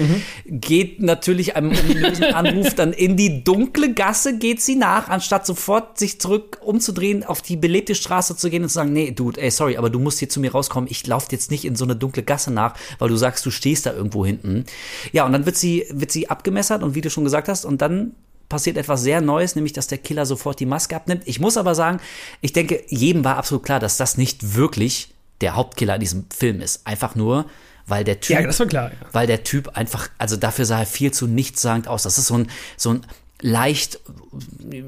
geht natürlich einem ominösen (laughs) Anruf dann in die dunkle Gasse, geht sie nach, anstatt sofort sich zurück umzudrehen, auf die belebte Straße zu gehen und zu sagen, nee, Dude, ey, sorry, aber du musst hier zu mir rauskommen. Ich laufe jetzt nicht in so eine dunkle Gasse nach, weil du sagst, du stehst da irgendwo hinten. Ja, und dann wird sie, wird sie abgemessert und wie du schon gesagt hast, und dann passiert etwas sehr Neues, nämlich dass der Killer sofort die Maske abnimmt. Ich muss aber sagen, ich denke, jedem war absolut klar, dass das nicht wirklich der Hauptkiller in diesem Film ist. Einfach nur, weil der Typ, Ja, das war klar, ja. weil der Typ einfach, also dafür sah er viel zu nichtssagend aus. Das ist so ein, so ein leicht,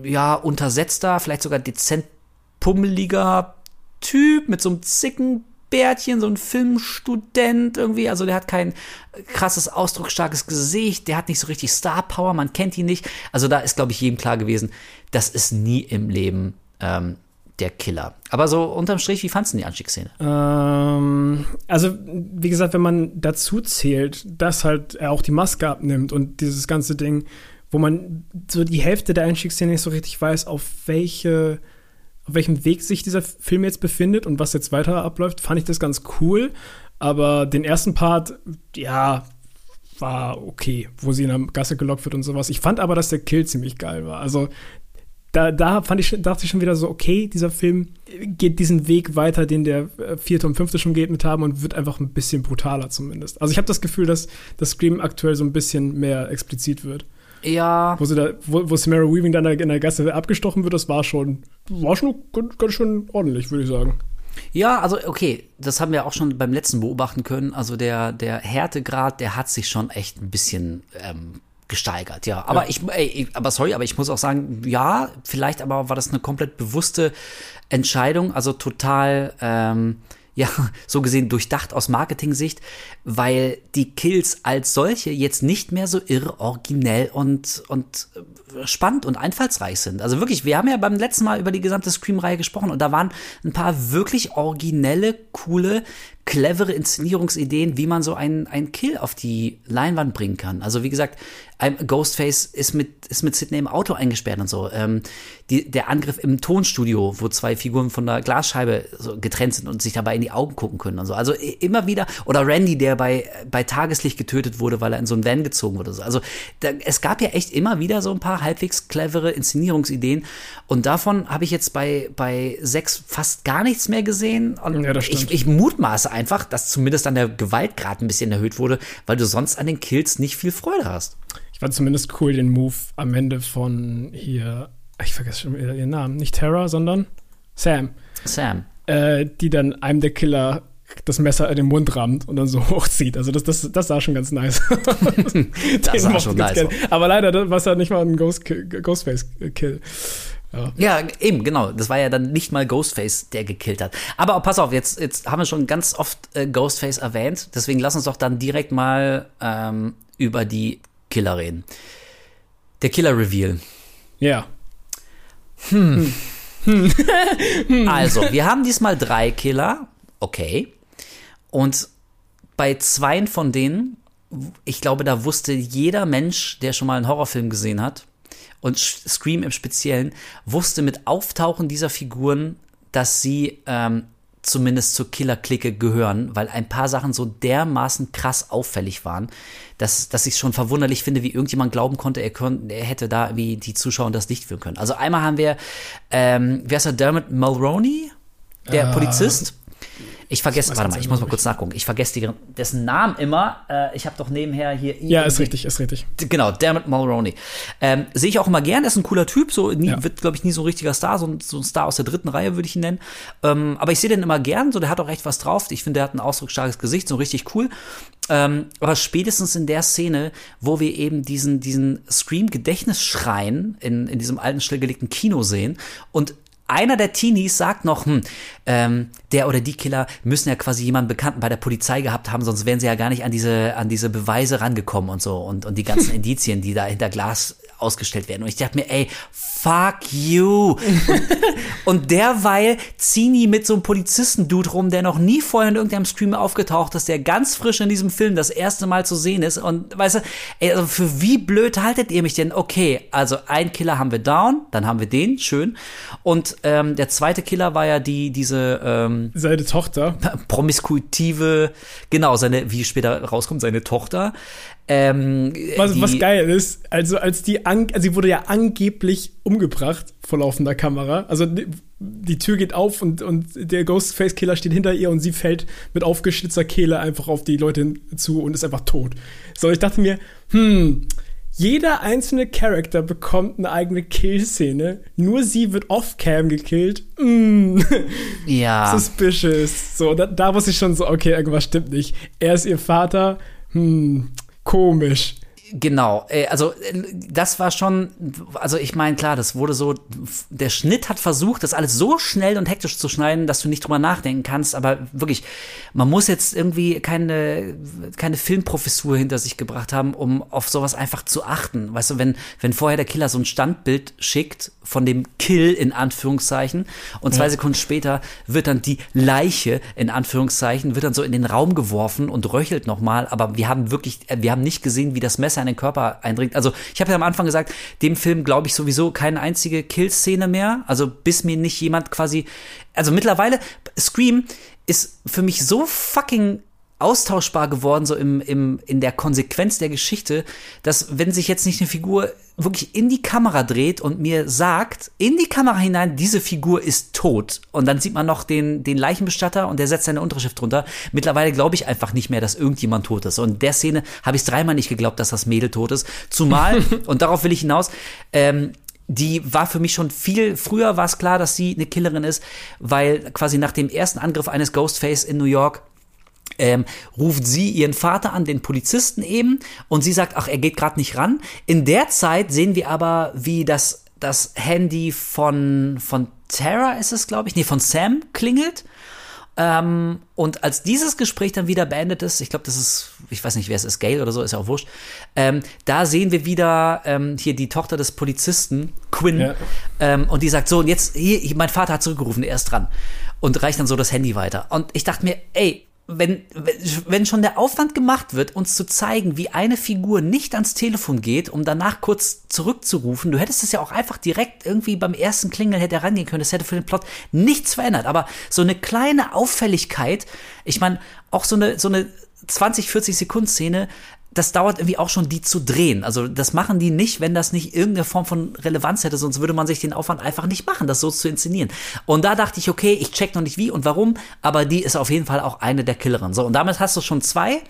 ja, untersetzter, vielleicht sogar dezent pummeliger Typ mit so einem zicken Bärtchen, so ein Filmstudent irgendwie. Also der hat kein krasses, ausdrucksstarkes Gesicht, der hat nicht so richtig Star Power, man kennt ihn nicht. Also da ist, glaube ich, jedem klar gewesen, das ist nie im Leben ähm, der Killer. Aber so unterm Strich, wie fandst du die Anstiegsszene? Ähm, also, wie gesagt, wenn man dazu zählt, dass halt er auch die Maske abnimmt und dieses ganze Ding, wo man so die Hälfte der Einstiegsszene nicht so richtig weiß, auf welche, auf welchem Weg sich dieser Film jetzt befindet und was jetzt weiter abläuft, fand ich das ganz cool. Aber den ersten Part, ja, war okay, wo sie in der Gasse gelockt wird und sowas. Ich fand aber, dass der Kill ziemlich geil war. Also da, da fand ich, dachte ich schon wieder so, okay, dieser Film geht diesen Weg weiter, den der äh, vierte und fünfte schon geht mit haben und wird einfach ein bisschen brutaler zumindest. Also ich habe das Gefühl, dass das Scream aktuell so ein bisschen mehr explizit wird. Ja, Wo, sie da, wo, wo Samara Weaving dann in der Gasse abgestochen wird, das war schon, war schon ganz, ganz schön ordentlich, würde ich sagen. Ja, also okay, das haben wir auch schon beim letzten beobachten können. Also der, der Härtegrad, der hat sich schon echt ein bisschen ähm, gesteigert, ja. Aber Ja. ich, ey, aber sorry, aber ich muss auch sagen, ja, vielleicht aber war das eine komplett bewusste Entscheidung, also total, ähm, ja, (laughs) so gesehen durchdacht aus Marketing-Sicht, weil die Kills als solche jetzt nicht mehr so irre originell und, und äh, spannend und einfallsreich sind. Also wirklich, wir haben ja beim letzten Mal über die gesamte Scream-Reihe gesprochen und da waren ein paar wirklich originelle, coole, clevere Inszenierungsideen, wie man so einen, einen Kill auf die Leinwand bringen kann. Also wie gesagt, ein Ghostface ist mit, ist mit Sidney im Auto eingesperrt und so. Ähm, die, der Angriff im Tonstudio, wo zwei Figuren von der Glasscheibe so getrennt sind und sich dabei in die Augen gucken können und so. Also immer wieder, oder Randy, der bei, bei Tageslicht getötet wurde, weil er in so einen Van gezogen wurde. Also da, es gab ja echt immer wieder so ein paar halbwegs clevere Inszenierungsideen und davon habe ich jetzt bei, bei sechs fast gar nichts mehr gesehen. Und Ja, das ich, ich mutmaße einfach, dass zumindest dann der Gewaltgrad ein bisschen erhöht wurde, weil du sonst an den Kills nicht viel Freude hast. Ich fand zumindest cool den Move am Ende von hier, ich vergesse schon wieder ihren Namen, nicht Tara, sondern Sam. Sam. äh, die dann einem der Killer das Messer in den Mund rammt und dann so (laughs) hochzieht. Also das, das, das sah schon ganz nice. (laughs) das sah schon nice. Aber leider war es ja nicht mal ein Ghost Ghostface-Kill. Ja. ja. eben, genau. Das war ja dann nicht mal Ghostface, der gekillt hat. Aber pass auf, jetzt, jetzt haben wir schon ganz oft äh, Ghostface erwähnt. Deswegen lass uns doch dann direkt mal ähm, über die Killer reden. Der Killer-Reveal. Ja. Hm. hm. (laughs) also, wir haben diesmal drei Killer. Okay. Und bei zweien von denen, ich glaube, da wusste jeder Mensch, der schon mal einen Horrorfilm gesehen hat, und Scream im Speziellen, wusste mit Auftauchen dieser Figuren, dass sie ähm, zumindest zur Killer-Clique gehören, weil ein paar Sachen so dermaßen krass auffällig waren, dass, dass ich schon verwunderlich finde, wie irgendjemand glauben konnte, er, konnte, er hätte da wie die Zuschauer das nicht führen können. Also einmal haben wir, ähm, wer ist der, Dermot Mulroney, der uh, Polizist. Ich vergesse, warte mal, ich muss mal kurz nachgucken. Ich vergesse die, dessen Namen immer. Äh, ich habe doch nebenher hier. Ja, ist richtig, ist richtig. Genau, Dermot Mulroney. Ähm, Sehe ich auch immer gern, er ist ein cooler Typ, so nie, ja. wird, glaube ich, nie so ein richtiger Star, so, so, ein Star aus der dritten Reihe, würde ich ihn nennen. Ähm, aber ich sehe den immer gern, so der hat auch recht was drauf. Ich finde, der hat ein ausdrucksstarkes Gesicht, so richtig cool. Ähm, aber spätestens in der Szene, wo wir eben diesen, diesen Scream-Gedächtnisschrein in, in diesem alten, stillgelegten Kino sehen und einer der Teenies sagt noch, hm, ähm, der oder die Killer müssen ja quasi jemanden Bekannten bei der Polizei gehabt haben, sonst wären sie ja gar nicht an diese, an diese Beweise rangekommen und so und, und die ganzen (laughs) Indizien, die da hinter Glas ausgestellt werden. Und ich dachte mir, ey, fuck you. (laughs) und derweil ziehen die mit so einem Polizisten-Dude rum, der noch nie vorher in irgendeinem Stream aufgetaucht ist, der ganz frisch in diesem Film das erste Mal zu sehen ist. Und weißt du, ey, also für wie blöd haltet ihr mich denn? Okay, also ein Killer haben wir down, dann haben wir den, schön. Und ähm, der zweite Killer war ja die, diese ähm, seine Tochter. (laughs) Promiskuitive, genau, seine, wie später rauskommt, seine Tochter. Ähm, was, was geil ist, also als die, an, also sie wurde ja angeblich umgebracht vor laufender Kamera. Also die, die Tür geht auf und, und der Ghostface-Killer steht hinter ihr und sie fällt mit aufgeschlitzter Kehle einfach auf die Leute zu und ist einfach tot. So, ich dachte mir, hm, jeder einzelne Charakter bekommt eine eigene Kill-Szene. Nur sie wird off-cam gekillt. Mm. (laughs) Ja. Suspicious. So, da, da wusste ich schon so, okay, irgendwas stimmt nicht. Er ist ihr Vater. Hm, komisch. Genau, äh, also äh, das war schon, also ich meine, klar, das wurde so, der Schnitt hat versucht, das alles so schnell und hektisch zu schneiden, dass du nicht drüber nachdenken kannst, aber wirklich, man muss jetzt irgendwie keine, keine Filmprofessur hinter sich gebracht haben, um auf sowas einfach zu achten. Weißt du, wenn, wenn vorher der Killer so ein Standbild schickt von dem Kill in Anführungszeichen und zwei ja. Sekunden später wird dann die Leiche in Anführungszeichen, wird dann so in den Raum geworfen und röchelt nochmal, aber wir haben wirklich, äh, wir haben nicht gesehen, wie das Messer in den Körper eindringt. Also ich habe ja am Anfang gesagt, dem Film glaube ich sowieso keine einzige Kill-Szene mehr. Also bis mir nicht jemand quasi, also mittlerweile Scream ist für mich so fucking austauschbar geworden, so im, im, in der Konsequenz der Geschichte, dass wenn sich jetzt nicht eine Figur wirklich in die Kamera dreht und mir sagt, in die Kamera hinein, diese Figur ist tot. Und dann sieht man noch den, den Leichenbestatter und der setzt seine Unterschrift drunter. Mittlerweile glaube ich einfach nicht mehr, dass irgendjemand tot ist. Und in der Szene habe ich dreimal nicht geglaubt, dass das Mädel tot ist. Zumal, (laughs) und darauf will ich hinaus, ähm, die war für mich schon viel früher war es klar, dass sie eine Killerin ist, weil quasi nach dem ersten Angriff eines Ghostface in New York ähm, ruft sie ihren Vater an, den Polizisten eben, und sie sagt, ach, er geht gerade nicht ran. In der Zeit sehen wir aber, wie das, das Handy von, von Tara ist es, glaube ich, nee, von Sam klingelt. Ähm, und als dieses Gespräch dann wieder beendet ist, ich glaube, das ist, ich weiß nicht, wer es ist, Gail oder so, ist ja auch wurscht, ähm, da sehen wir wieder ähm, hier die Tochter des Polizisten, Quinn, ja. Ähm, und die sagt so, und jetzt, hier, mein Vater hat zurückgerufen, er ist dran. Und reicht dann so das Handy weiter. Und ich dachte mir, ey, wenn, wenn schon der Aufwand gemacht wird, uns zu zeigen, wie eine Figur nicht ans Telefon geht, um danach kurz zurückzurufen, du hättest es ja auch einfach direkt irgendwie beim ersten Klingeln hätte herangehen können, das hätte für den Plot nichts verändert. Aber so eine kleine Auffälligkeit, ich meine, auch so eine, so eine 20, 40 Sekunden Szene das dauert irgendwie auch schon, die zu drehen. Also das machen die nicht, wenn das nicht irgendeine Form von Relevanz hätte, sonst würde man sich den Aufwand einfach nicht machen, das so zu inszenieren. Und da dachte ich, okay, ich check noch nicht wie und warum, aber die ist auf jeden Fall auch eine der Killerinnen. So, und damit hast du schon zwei.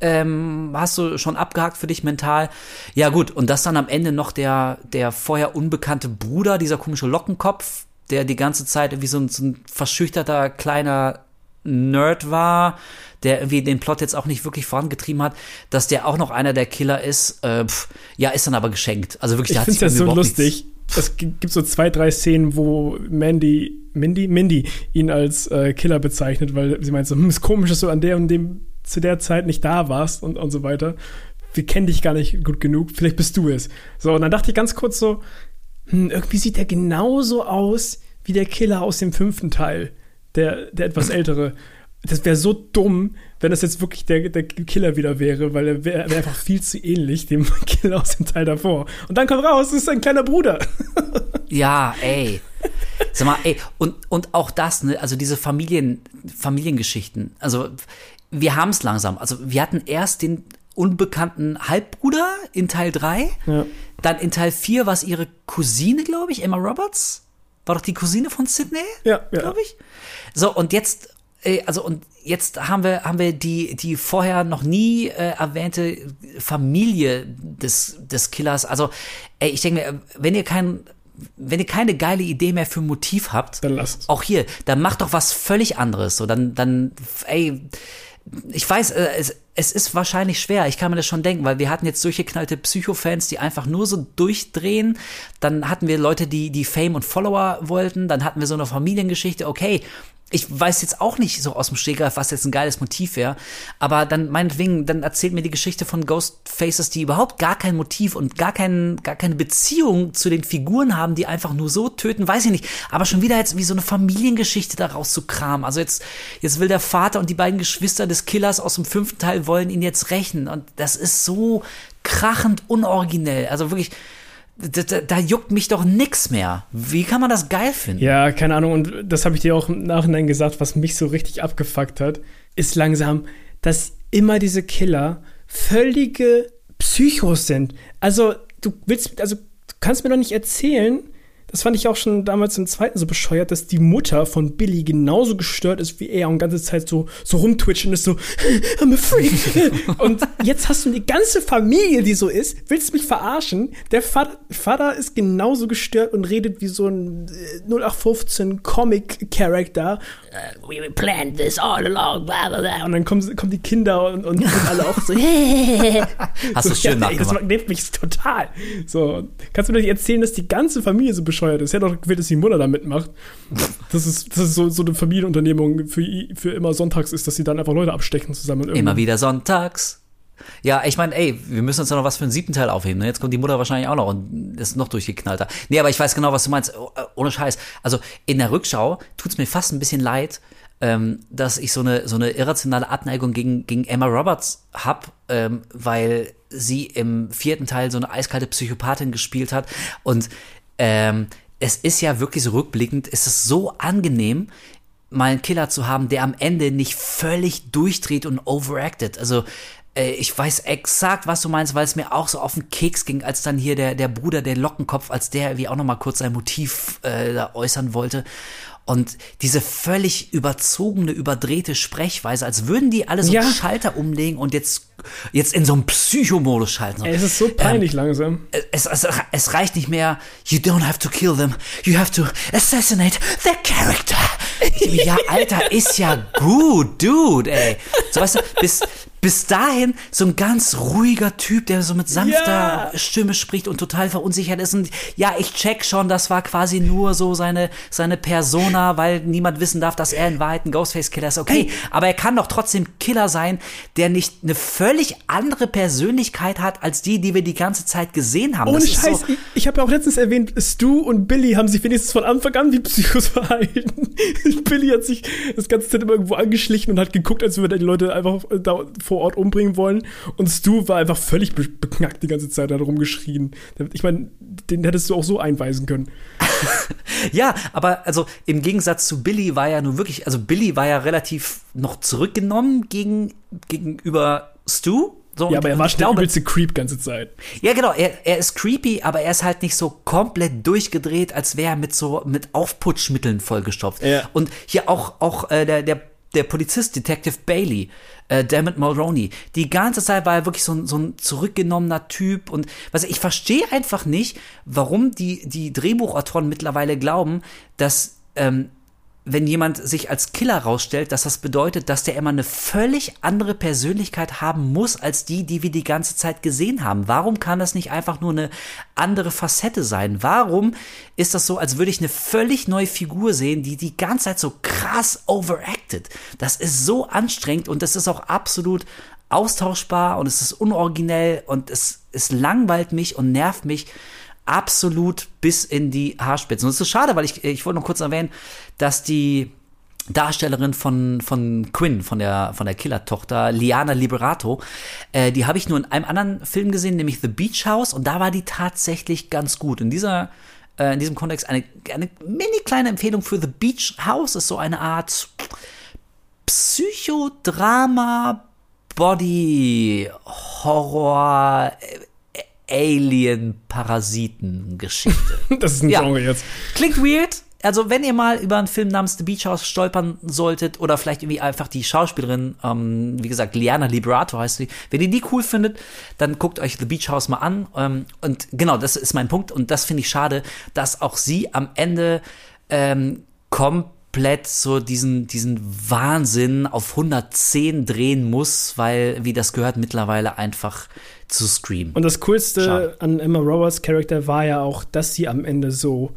Ähm, hast du schon abgehakt für dich mental. Ja, gut, und das dann am Ende noch der, der vorher unbekannte Bruder, dieser komische Lockenkopf, der die ganze Zeit wie so ein, so ein verschüchterter kleiner Nerd war, der irgendwie den Plot jetzt auch nicht wirklich vorangetrieben hat, dass der auch noch einer der Killer ist, äh, pff, ja, ist dann aber geschenkt. Also wirklich, ich finde das so lustig. Es gibt so zwei, drei Szenen, wo Mandy, Mindy, Mindy ihn als äh, Killer bezeichnet, weil sie meint so, hm, ist komisch, dass du an der und dem zu der Zeit nicht da warst und, und so weiter. Wir kennen dich gar nicht gut genug, vielleicht bist du es. So, und dann dachte ich ganz kurz so, hm, irgendwie sieht er genauso aus wie der Killer aus dem fünften Teil, der, der etwas (laughs) ältere das wäre so dumm, wenn das jetzt wirklich der, der Killer wieder wäre, weil er wäre wär einfach viel zu ähnlich dem (laughs) Killer aus dem Teil davor. Und dann kommt raus, es ist sein kleiner Bruder. (laughs) Ja, ey. Sag mal, ey, und, und auch das, ne, also diese Familien, Familiengeschichten, also wir haben es langsam. Also wir hatten erst den unbekannten Halbbruder in Teil 3, ja. dann in Teil 4 war es ihre Cousine, glaube ich, Emma Roberts. War doch die Cousine von Sydney? Ja, ja. glaube ich. So, und jetzt also und jetzt haben wir haben wir die die vorher noch nie äh, erwähnte Familie des des Killers. Also ey, ich denke mir, wenn ihr kein wenn ihr keine geile Idee mehr für ein Motiv habt, dann lasst auch hier, dann macht doch was völlig anderes. So dann dann ey, ich weiß, äh, es, es ist wahrscheinlich schwer, ich kann mir das schon denken, weil wir hatten jetzt durchgeknallte Psycho-Fans, die einfach nur so durchdrehen. Dann hatten wir Leute, die, die Fame und Follower wollten. Dann hatten wir so eine Familiengeschichte. Okay, ich weiß jetzt auch nicht so aus dem Stegreif, was jetzt ein geiles Motiv wäre, aber dann meinetwegen, dann erzählt mir die Geschichte von Ghostfaces, die überhaupt gar kein Motiv und gar, kein, gar keine Beziehung zu den Figuren haben, die einfach nur so töten, weiß ich nicht. Aber schon wieder jetzt wie so eine Familiengeschichte daraus zu kramen. Also jetzt, jetzt will der Vater und die beiden Geschwister des Killers aus dem fünften Teil wollen ihn jetzt rächen und das ist so krachend unoriginell. Also wirklich, da, da, da, juckt mich doch nix mehr. Wie kann man das geil finden? Ja, keine Ahnung. Und das habe ich dir auch im Nachhinein gesagt, was mich so richtig abgefuckt hat, ist langsam, dass immer diese Killer völlige Psychos sind. Also, du willst, also, du kannst mir doch nicht erzählen, das fand ich auch schon damals im zweiten so bescheuert, dass die Mutter von Billy genauso gestört ist wie er und die ganze Zeit so, so rumtwitchen ist so, (laughs) I'm a freak. (laughs) und jetzt hast du die ganze Familie, die so ist. Willst du mich verarschen? Der Vater, Vater ist genauso gestört und redet wie so ein 0815 Comic-Character. Uh, we planned this all along, blah, blah, blah. Und dann kommen, kommen die Kinder und, und, und alle auch so, (laughs) Hast du so, schön ja, Das nervt mich total. So, kannst du mir nicht erzählen, dass die ganze Familie so bescheuert bescheuert ist. Ich hätte auch gewählt, dass die Mutter da mitmacht. Das ist, das ist so, so eine Familienunternehmung für, für immer sonntags ist, dass sie dann einfach Leute abstechen zusammen. Immer wieder sonntags. Ja, ich meine, ey, wir müssen uns ja noch was für einen siebten Teil aufheben. Ne? Jetzt kommt die Mutter wahrscheinlich auch noch und ist noch durchgeknallter. Nee, aber ich weiß genau, was du meinst. Oh, ohne Scheiß. Also in der Rückschau tut es mir fast ein bisschen leid, ähm, dass ich so eine, so eine irrationale Abneigung gegen, gegen Emma Roberts hab, ähm, weil sie im vierten Teil so eine eiskalte Psychopathin gespielt hat. Und ähm, es ist ja wirklich so rückblickend, es ist so angenehm, mal einen Killer zu haben, der am Ende nicht völlig durchdreht und overacted. Also äh, ich weiß exakt, was du meinst, weil es mir auch so auf den Keks ging, als dann hier der, der Bruder, der Lockenkopf, als der wie auch noch mal kurz sein Motiv äh, da äußern wollte. Und diese völlig überzogene, überdrehte Sprechweise, als würden die alle so ja. einen Schalter umlegen und jetzt, jetzt in so einen Psychomodus schalten. Es ist so peinlich ähm, langsam. Es, es, es reicht nicht mehr, you don't have to kill them, you have to assassinate their character. (laughs) ja, Alter, ist ja gut, dude, ey. So, weißt du, bis, bis dahin so ein ganz ruhiger Typ, der so mit sanfter ja. Stimme spricht und total verunsichert ist. Und ja, ich check schon, das war quasi nur so seine, seine Persona, weil niemand wissen darf, dass er in Wahrheit ein Ghostface-Killer ist. Okay, aber er kann doch trotzdem Killer sein, der nicht eine völlig andere Persönlichkeit hat, als die, die wir die ganze Zeit gesehen haben. Ohne Scheiß, so ich, ich habe ja auch letztens erwähnt, Stu und Billy haben sich wenigstens von Anfang an wie Psychos (laughs) verhalten. Billy hat sich das ganze Zeit immer irgendwo angeschlichen und hat geguckt, als würde er die Leute einfach da vor Ort umbringen wollen. Und Stu war einfach völlig beknackt die ganze Zeit, hat rumgeschrien. Ich meine, den hättest du auch so einweisen können. (laughs) ja, aber also im Gegensatz zu Billy war ja nun wirklich, also Billy war ja relativ noch zurückgenommen gegen, gegenüber Stu. So, ja, aber er war der übelste Creep ganze Zeit. Ja, genau, er, er ist creepy, aber er ist halt nicht so komplett durchgedreht, als wäre er mit so mit Aufputschmitteln vollgestopft. Ja. Und hier auch, auch äh, der, der, der Polizist, Detective Bailey, äh, Dammit Mulroney. Die ganze Zeit war er wirklich so ein, so ein zurückgenommener Typ und was ich verstehe einfach nicht, warum die, die Drehbuchautoren mittlerweile glauben, dass ähm, wenn jemand sich als Killer rausstellt, dass das bedeutet, dass der immer eine völlig andere Persönlichkeit haben muss als die, die wir die ganze Zeit gesehen haben. Warum kann das nicht einfach nur eine andere Facette sein? Warum ist das so, als würde ich eine völlig neue Figur sehen, die die ganze Zeit so krass overacted? Das ist so anstrengend und das ist auch absolut austauschbar und es ist unoriginell und es, es langweilt mich und nervt mich absolut bis in die Haarspitzen. Und es ist schade, weil ich, ich wollte noch kurz erwähnen, dass die Darstellerin von, von Quinn, von der, von der Killer-Tochter, Liana Liberato, äh, die habe ich nur in einem anderen Film gesehen, nämlich The Beach House, und da war die tatsächlich ganz gut. In dieser, äh, in diesem Kontext eine, eine mini kleine Empfehlung für The Beach House ist so eine Art Psychodrama, Body, Horror, Alien-Parasiten-Geschichte. (laughs) Das ist ein Ja. Genre jetzt. Klingt weird. Also, wenn ihr mal über einen Film namens The Beach House stolpern solltet oder vielleicht irgendwie einfach die Schauspielerin, ähm, wie gesagt, Liana Liberato heißt sie, wenn ihr die cool findet, dann guckt euch The Beach House mal an. Ähm, und genau, das ist mein Punkt und das finde ich schade, dass auch sie am Ende ähm, komplett so diesen, diesen Wahnsinn auf 110 drehen muss, weil, wie das gehört, mittlerweile einfach zu Scream. Und das Coolste Schade. an Emma Roberts Charakter war ja auch, dass sie am Ende so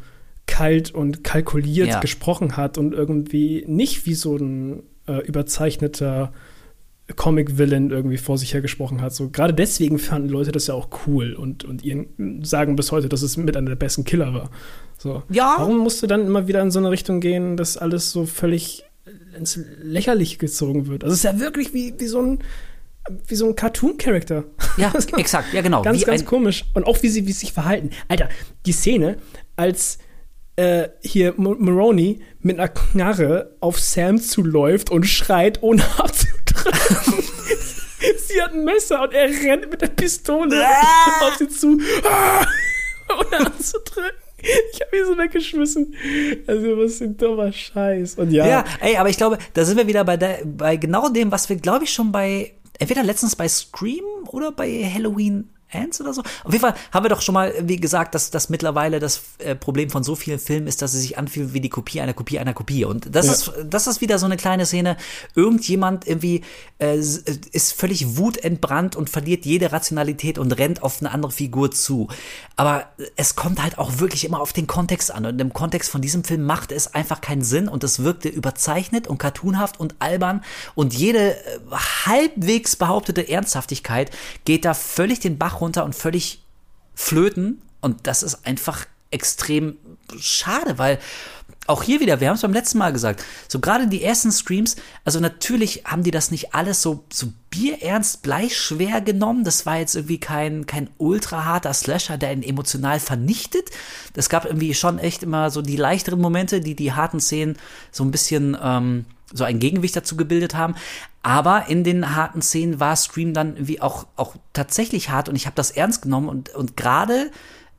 kalt und kalkuliert Ja. gesprochen hat und irgendwie nicht wie so ein äh, überzeichneter Comic-Villain irgendwie vor sich her gesprochen hat. So gerade deswegen fanden Leute das ja auch cool und, und ihren, sagen bis heute, dass es mit einer der besten Killer war. So. Ja. Warum musste dann immer wieder in so eine Richtung gehen, dass alles so völlig ins Lächerliche gezogen wird? Also es ist ja wirklich wie, wie so ein wie so ein Cartoon-Charakter. Ja, (laughs) exakt, ja genau. Ganz, wie ganz komisch. Und auch wie sie, wie sie sich verhalten. Alter, die Szene, als äh, hier Maroney mit einer Knarre auf Sam zuläuft und schreit, ohne (laughs) abzutreffen. (laughs) sie hat ein Messer und er rennt mit der Pistole Ah! auf sie zu, ah, (laughs) ohne abzudrücken. Ich habe ihn so weggeschmissen. Also, was für ein dummer Scheiß. Und ja, Ja, ey, aber ich glaube, da sind wir wieder bei, der, bei genau dem, was wir, glaube ich, schon bei, entweder letztens bei Scream oder bei Halloween Ends oder so. Auf jeden Fall haben wir doch schon mal, wie gesagt, dass das mittlerweile das äh, Problem von so vielen Filmen ist, dass sie sich anfühlen wie die Kopie einer Kopie einer Kopie. Und das Ja. ist, das ist wieder so eine kleine Szene. Irgendjemand irgendwie äh, s- ist völlig wutentbrannt und verliert jede Rationalität und rennt auf eine andere Figur zu. Aber es kommt halt auch wirklich immer auf den Kontext an. Und im Kontext von diesem Film macht es einfach keinen Sinn und es wirkte überzeichnet und cartoonhaft und albern. Und jede äh, halbwegs behauptete Ernsthaftigkeit geht da völlig den Bach runter und völlig flöten. Und das ist einfach extrem schade, weil auch hier wieder, wir haben es beim letzten Mal gesagt, so gerade die ersten Screams, also natürlich haben die das nicht alles so, so bierernst, bleischwer genommen. Das war jetzt irgendwie kein, kein ultra harter Slasher, der ihn emotional vernichtet. Es gab irgendwie schon echt immer so die leichteren Momente, die die harten Szenen so ein bisschen ähm, so ein Gegengewicht dazu gebildet haben. Aber in den harten Szenen war Scream dann wie auch, auch tatsächlich hart und ich habe das ernst genommen und, und gerade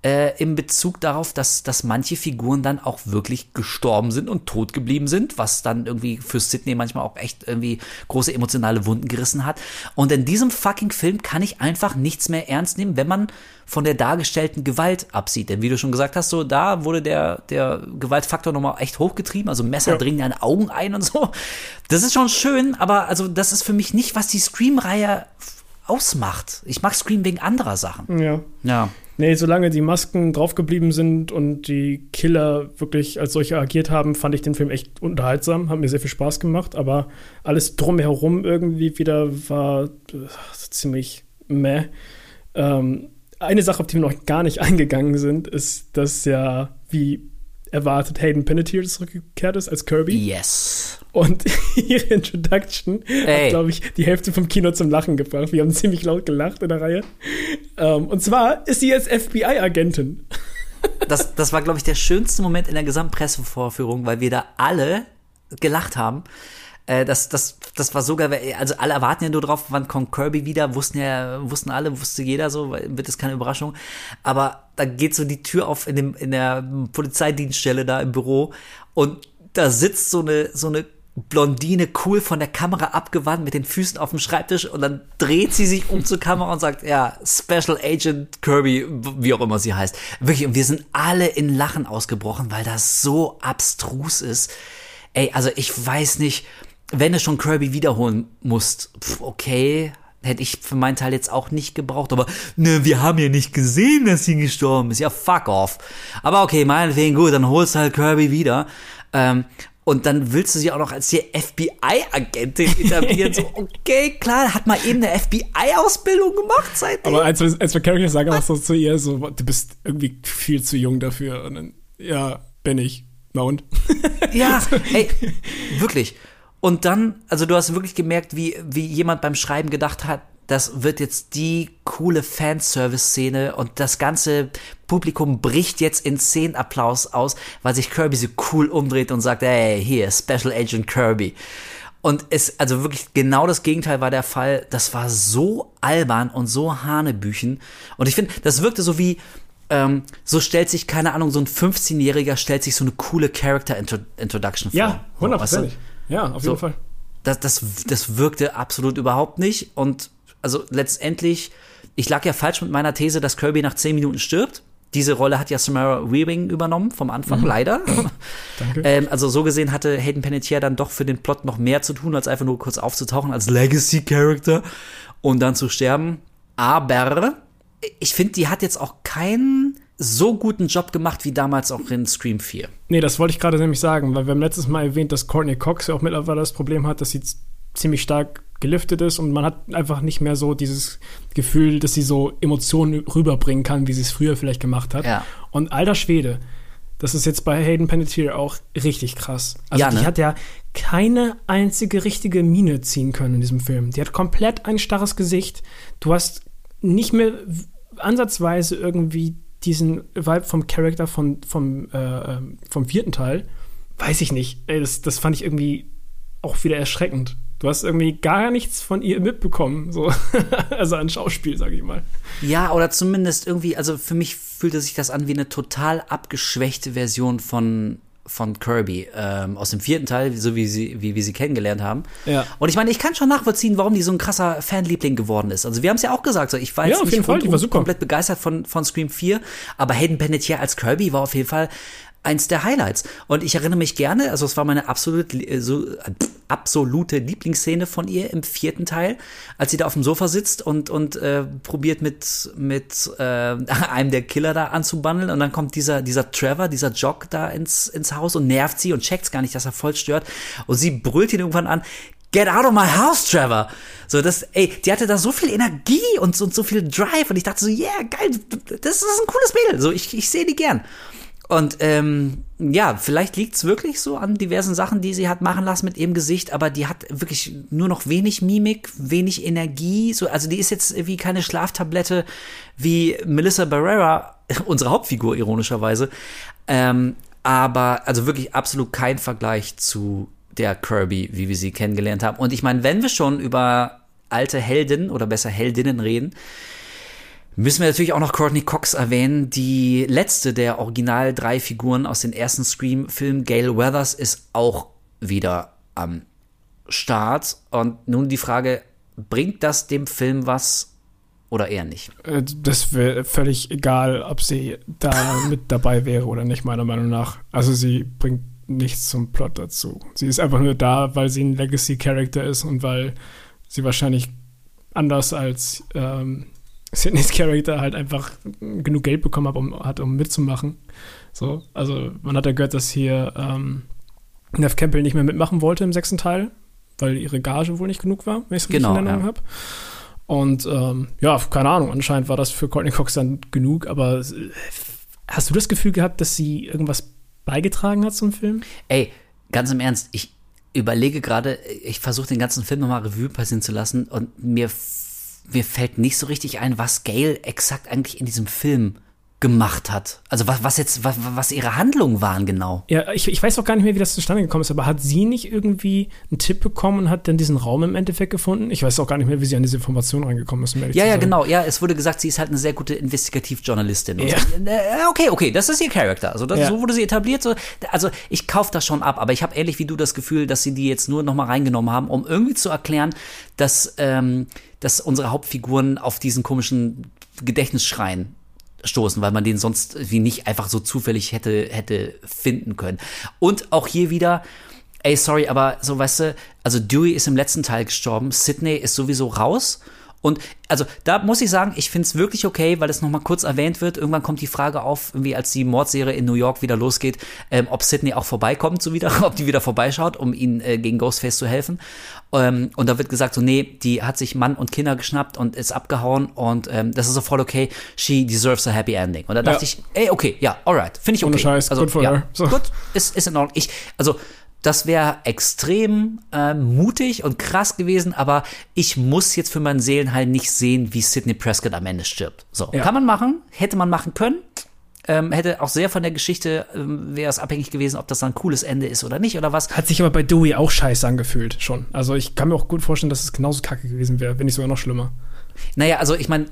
äh, im Bezug darauf, dass, dass manche Figuren dann auch wirklich gestorben sind und tot geblieben sind, was dann irgendwie für Sidney manchmal auch echt irgendwie große emotionale Wunden gerissen hat. Und in diesem fucking Film kann ich einfach nichts mehr ernst nehmen, wenn man von der dargestellten Gewalt absieht. Denn wie du schon gesagt hast, so da wurde der, der Gewaltfaktor nochmal echt hochgetrieben. Also Messer Ja. dringen deine Augen ein und so. Das ist schon schön, aber also das ist für mich nicht, was die Scream-Reihe ausmacht. Ich mag Scream wegen anderer Sachen. ja. Ja. Nee, solange die Masken draufgeblieben sind und die Killer wirklich als solche agiert haben, fand ich den Film echt unterhaltsam, hat mir sehr viel Spaß gemacht, aber alles drumherum irgendwie wieder war äh, ziemlich meh. Ähm, eine Sache, auf die wir noch gar nicht (laughs) eingegangen sind, ist, dass ja, wie erwartet, Hayden Panettiere zurückgekehrt ist als Kirby. Yes. Und (laughs) ihre Introduction Ey. hat, glaube ich, die Hälfte vom Kino zum Lachen gebracht. Wir haben ziemlich laut gelacht in der Reihe. Ähm, und zwar ist sie jetzt FBI-Agentin. (laughs) Das, das war, glaube ich, der schönste Moment in der gesamten Pressevorführung, weil wir da alle gelacht haben. Äh, das, das, das war sogar, also alle erwarten ja nur drauf, wann kommt Kirby wieder, wussten ja, wussten alle, wusste jeder so, wird es keine Überraschung. Aber da geht so die Tür auf in, dem, in der Polizeidienststelle da im Büro und da sitzt so eine, so eine Blondine cool von der Kamera abgewandt mit den Füßen auf dem Schreibtisch und dann dreht sie sich um zur Kamera und sagt, ja, Special Agent Kirby, wie auch immer sie heißt. Wirklich, und wir sind alle in Lachen ausgebrochen, weil das so abstrus ist. ey, also ich weiß nicht, wenn du schon Kirby wiederholen musst, pf, okay, hätte ich für meinen Teil jetzt auch nicht gebraucht, aber ne, wir haben ja nicht gesehen, dass sie gestorben ist. Ja, fuck off. Aber okay, meinetwegen gut, dann holst du halt Kirby wieder. Ähm, und dann willst du sie auch noch als die FBI-Agentin (laughs) etablieren. so, okay, klar, hat mal eben eine FBI-Ausbildung gemacht seitdem. Aber als, als wir Character sagen auch so zu ihr, so, du bist irgendwie viel zu jung dafür. Und dann, ja, bin ich. Na und? Ja, (laughs) ey, wirklich. Und dann, also du hast wirklich gemerkt, wie, wie jemand beim Schreiben gedacht hat, das wird jetzt die coole Fanservice-Szene und das ganze Publikum bricht jetzt in Szenenapplaus aus, weil sich Kirby so cool umdreht und sagt, hey, hier, Special Agent Kirby. Und es, also wirklich genau das Gegenteil war der Fall. Das war so albern und so Hanebüchen. Und ich finde, das wirkte so wie, ähm, so stellt sich, keine Ahnung, so ein 15-Jähriger stellt sich so eine coole Character Introduction vor. Ja, hundertprozentig. Weißt Ja, auf So. jeden Fall. das, das, das wirkte absolut überhaupt nicht. Und also letztendlich, ich lag ja falsch mit meiner These, dass Kirby nach 10 Minuten stirbt. Diese Rolle hat ja Samara Weaving übernommen vom Anfang, leider. (laughs) Danke. Ähm, also so gesehen hatte Hayden Panettiere dann doch für den Plot noch mehr zu tun, als einfach nur kurz aufzutauchen als Legacy-Character und dann zu sterben. Aber ich finde, die hat jetzt auch keinen so guten Job gemacht wie damals auch in Scream 4. Nee, das wollte ich gerade nämlich sagen, weil wir haben letztes Mal erwähnt, dass Courtney Cox ja auch mittlerweile das Problem hat, dass sie ziemlich stark geliftet ist und man hat einfach nicht mehr so dieses Gefühl, dass sie so Emotionen rüberbringen kann, wie sie es früher vielleicht gemacht hat. Ja. Und alter Schwede, das ist jetzt bei Hayden Panettiere auch richtig krass. Also Ja, die ne? hat ja keine einzige richtige Miene ziehen können in diesem Film. Die hat komplett ein starres Gesicht. Du hast nicht mehr ansatzweise irgendwie diesen Vibe vom Charakter von, vom, äh, ähm, vom vierten Teil. Weiß ich nicht. Ey, das, das fand ich irgendwie auch wieder erschreckend. Du hast irgendwie gar nichts von ihr mitbekommen, so (laughs) also an Schauspiel, sag ich mal. Ja, oder zumindest irgendwie, also für mich fühlte sich das an wie eine total abgeschwächte Version von, von Kirby ähm, aus dem vierten Teil, so wie, sie, wie wir sie kennengelernt haben. Ja. Und ich meine, ich kann schon nachvollziehen, warum die so ein krasser Fanliebling geworden ist. Also wir haben es ja auch gesagt, so, ich war Ja, jetzt auf nicht Fall, rundum war komplett begeistert von, von Scream 4, aber Hayden Panettiere als Kirby war auf jeden Fall eins der Highlights. Und ich erinnere mich gerne, also es war meine absolut, äh, so, äh, absolute Lieblingsszene von ihr im vierten Teil, als sie da auf dem Sofa sitzt und, und äh, probiert mit, mit äh, (laughs) einem der Killer da anzubandeln und dann kommt dieser, dieser Trevor, dieser Jock da ins, ins Haus und nervt sie und checkt's gar nicht, dass er voll stört und sie brüllt ihn irgendwann an, Get out of my house, Trevor. So, das, ey, die hatte da so viel Energie und so, und so viel Drive und ich dachte so, yeah, geil, das ist ein cooles Mädel. So, ich, ich sehe die gern. Und ähm, ja, vielleicht liegt's wirklich so an diversen Sachen, die sie hat machen lassen mit ihrem Gesicht, aber die hat wirklich nur noch wenig Mimik, wenig Energie. So, also die ist jetzt wie keine Schlaftablette wie Melissa Barrera, (laughs) unsere Hauptfigur ironischerweise. Ähm, aber also wirklich absolut kein Vergleich zu der Kirby, wie wir sie kennengelernt haben. Und ich meine, wenn wir schon über alte Helden oder besser Heldinnen reden, Müssen wir natürlich auch noch Courtney Cox erwähnen. Die letzte der original drei Figuren aus den ersten Scream-Filmen, Gail Weathers, ist auch wieder am Start. Und nun die Frage, bringt das dem Film was oder eher nicht? Äh, Das wäre völlig egal, ob sie da (laughs) mit dabei wäre oder nicht, meiner Meinung nach. Also sie bringt nichts zum Plot dazu. Sie ist einfach nur da, weil sie ein Legacy-Character ist und weil sie wahrscheinlich anders als ähm, Sidneys Charakter halt einfach genug Geld bekommen hat, um, hat, um mitzumachen. So, also man hat ja gehört, dass hier ähm, Nev Campbell nicht mehr mitmachen wollte im sechsten Teil, weil ihre Gage wohl nicht genug war, wenn ich es richtig Genau, in Erinnerung ja. habe. Und ähm, ja, keine Ahnung, anscheinend war das für Courtney Cox dann genug, aber äh, hast du das Gefühl gehabt, dass sie irgendwas beigetragen hat zum Film? Ey, ganz im Ernst, ich überlege gerade, ich versuche den ganzen Film nochmal Revue passieren zu lassen und mir, mir fällt nicht so richtig ein, was Gail exakt eigentlich in diesem Film gemacht hat. Also was, was jetzt, was, was ihre Handlungen waren genau. Ja, ich, ich weiß auch gar nicht mehr, wie das zustande gekommen ist, aber hat sie nicht irgendwie einen Tipp bekommen und hat dann diesen Raum im Endeffekt gefunden? Ich weiß auch gar nicht mehr, wie sie an diese Information reingekommen ist. um ehrlich Ja, ja, genau. Ja, es wurde gesagt, sie ist halt eine sehr gute Investigativjournalistin. Ja. so. Äh, Okay, okay, das ist ihr Charakter. Also das, Ja. so wurde sie etabliert. So. Also ich kaufe das schon ab, aber ich habe ähnlich wie du das Gefühl, dass sie die jetzt nur noch mal reingenommen haben, um irgendwie zu erklären, dass, ähm, dass unsere Hauptfiguren auf diesen komischen Gedächtnisschrein stoßen, weil man den sonst wie nicht einfach so zufällig hätte, hätte finden können. Und auch hier wieder, ey, sorry, aber so, weißt du, also Dewey ist im letzten Teil gestorben, Sydney ist sowieso raus. Und also da muss ich sagen, ich finde es wirklich okay, weil es nochmal kurz erwähnt wird. Irgendwann kommt die Frage auf, irgendwie als die Mordserie in New York wieder losgeht, ähm, ob Sydney auch vorbeikommt, so wieder, (laughs) ob die wieder vorbeischaut, um ihnen äh, gegen Ghostface zu helfen. Ähm, und da wird gesagt, so, nee, die hat sich Mann und Kinder geschnappt und ist abgehauen und ähm, das ist so voll okay. She deserves a happy ending. Und da dachte Ja. ich, ey, okay, ja, alright, finde ich okay. Ohne Scheiß, also, for ja, her. So. Gut, ist, ist in Ordnung. Ich, also, das wäre extrem ähm, mutig und krass gewesen, aber ich muss jetzt für meinen Seelenheil nicht sehen, wie Sidney Prescott am Ende stirbt. So, Ja. kann man machen, hätte man machen können. Ähm, hätte auch sehr von der Geschichte, ähm, wäre es abhängig gewesen, ob das dann ein cooles Ende ist oder nicht oder was. Hat sich aber bei Dewey auch scheiße angefühlt, schon. Also ich kann mir auch gut vorstellen, dass es genauso kacke gewesen wäre, wenn nicht sogar noch schlimmer. Naja, also ich meine,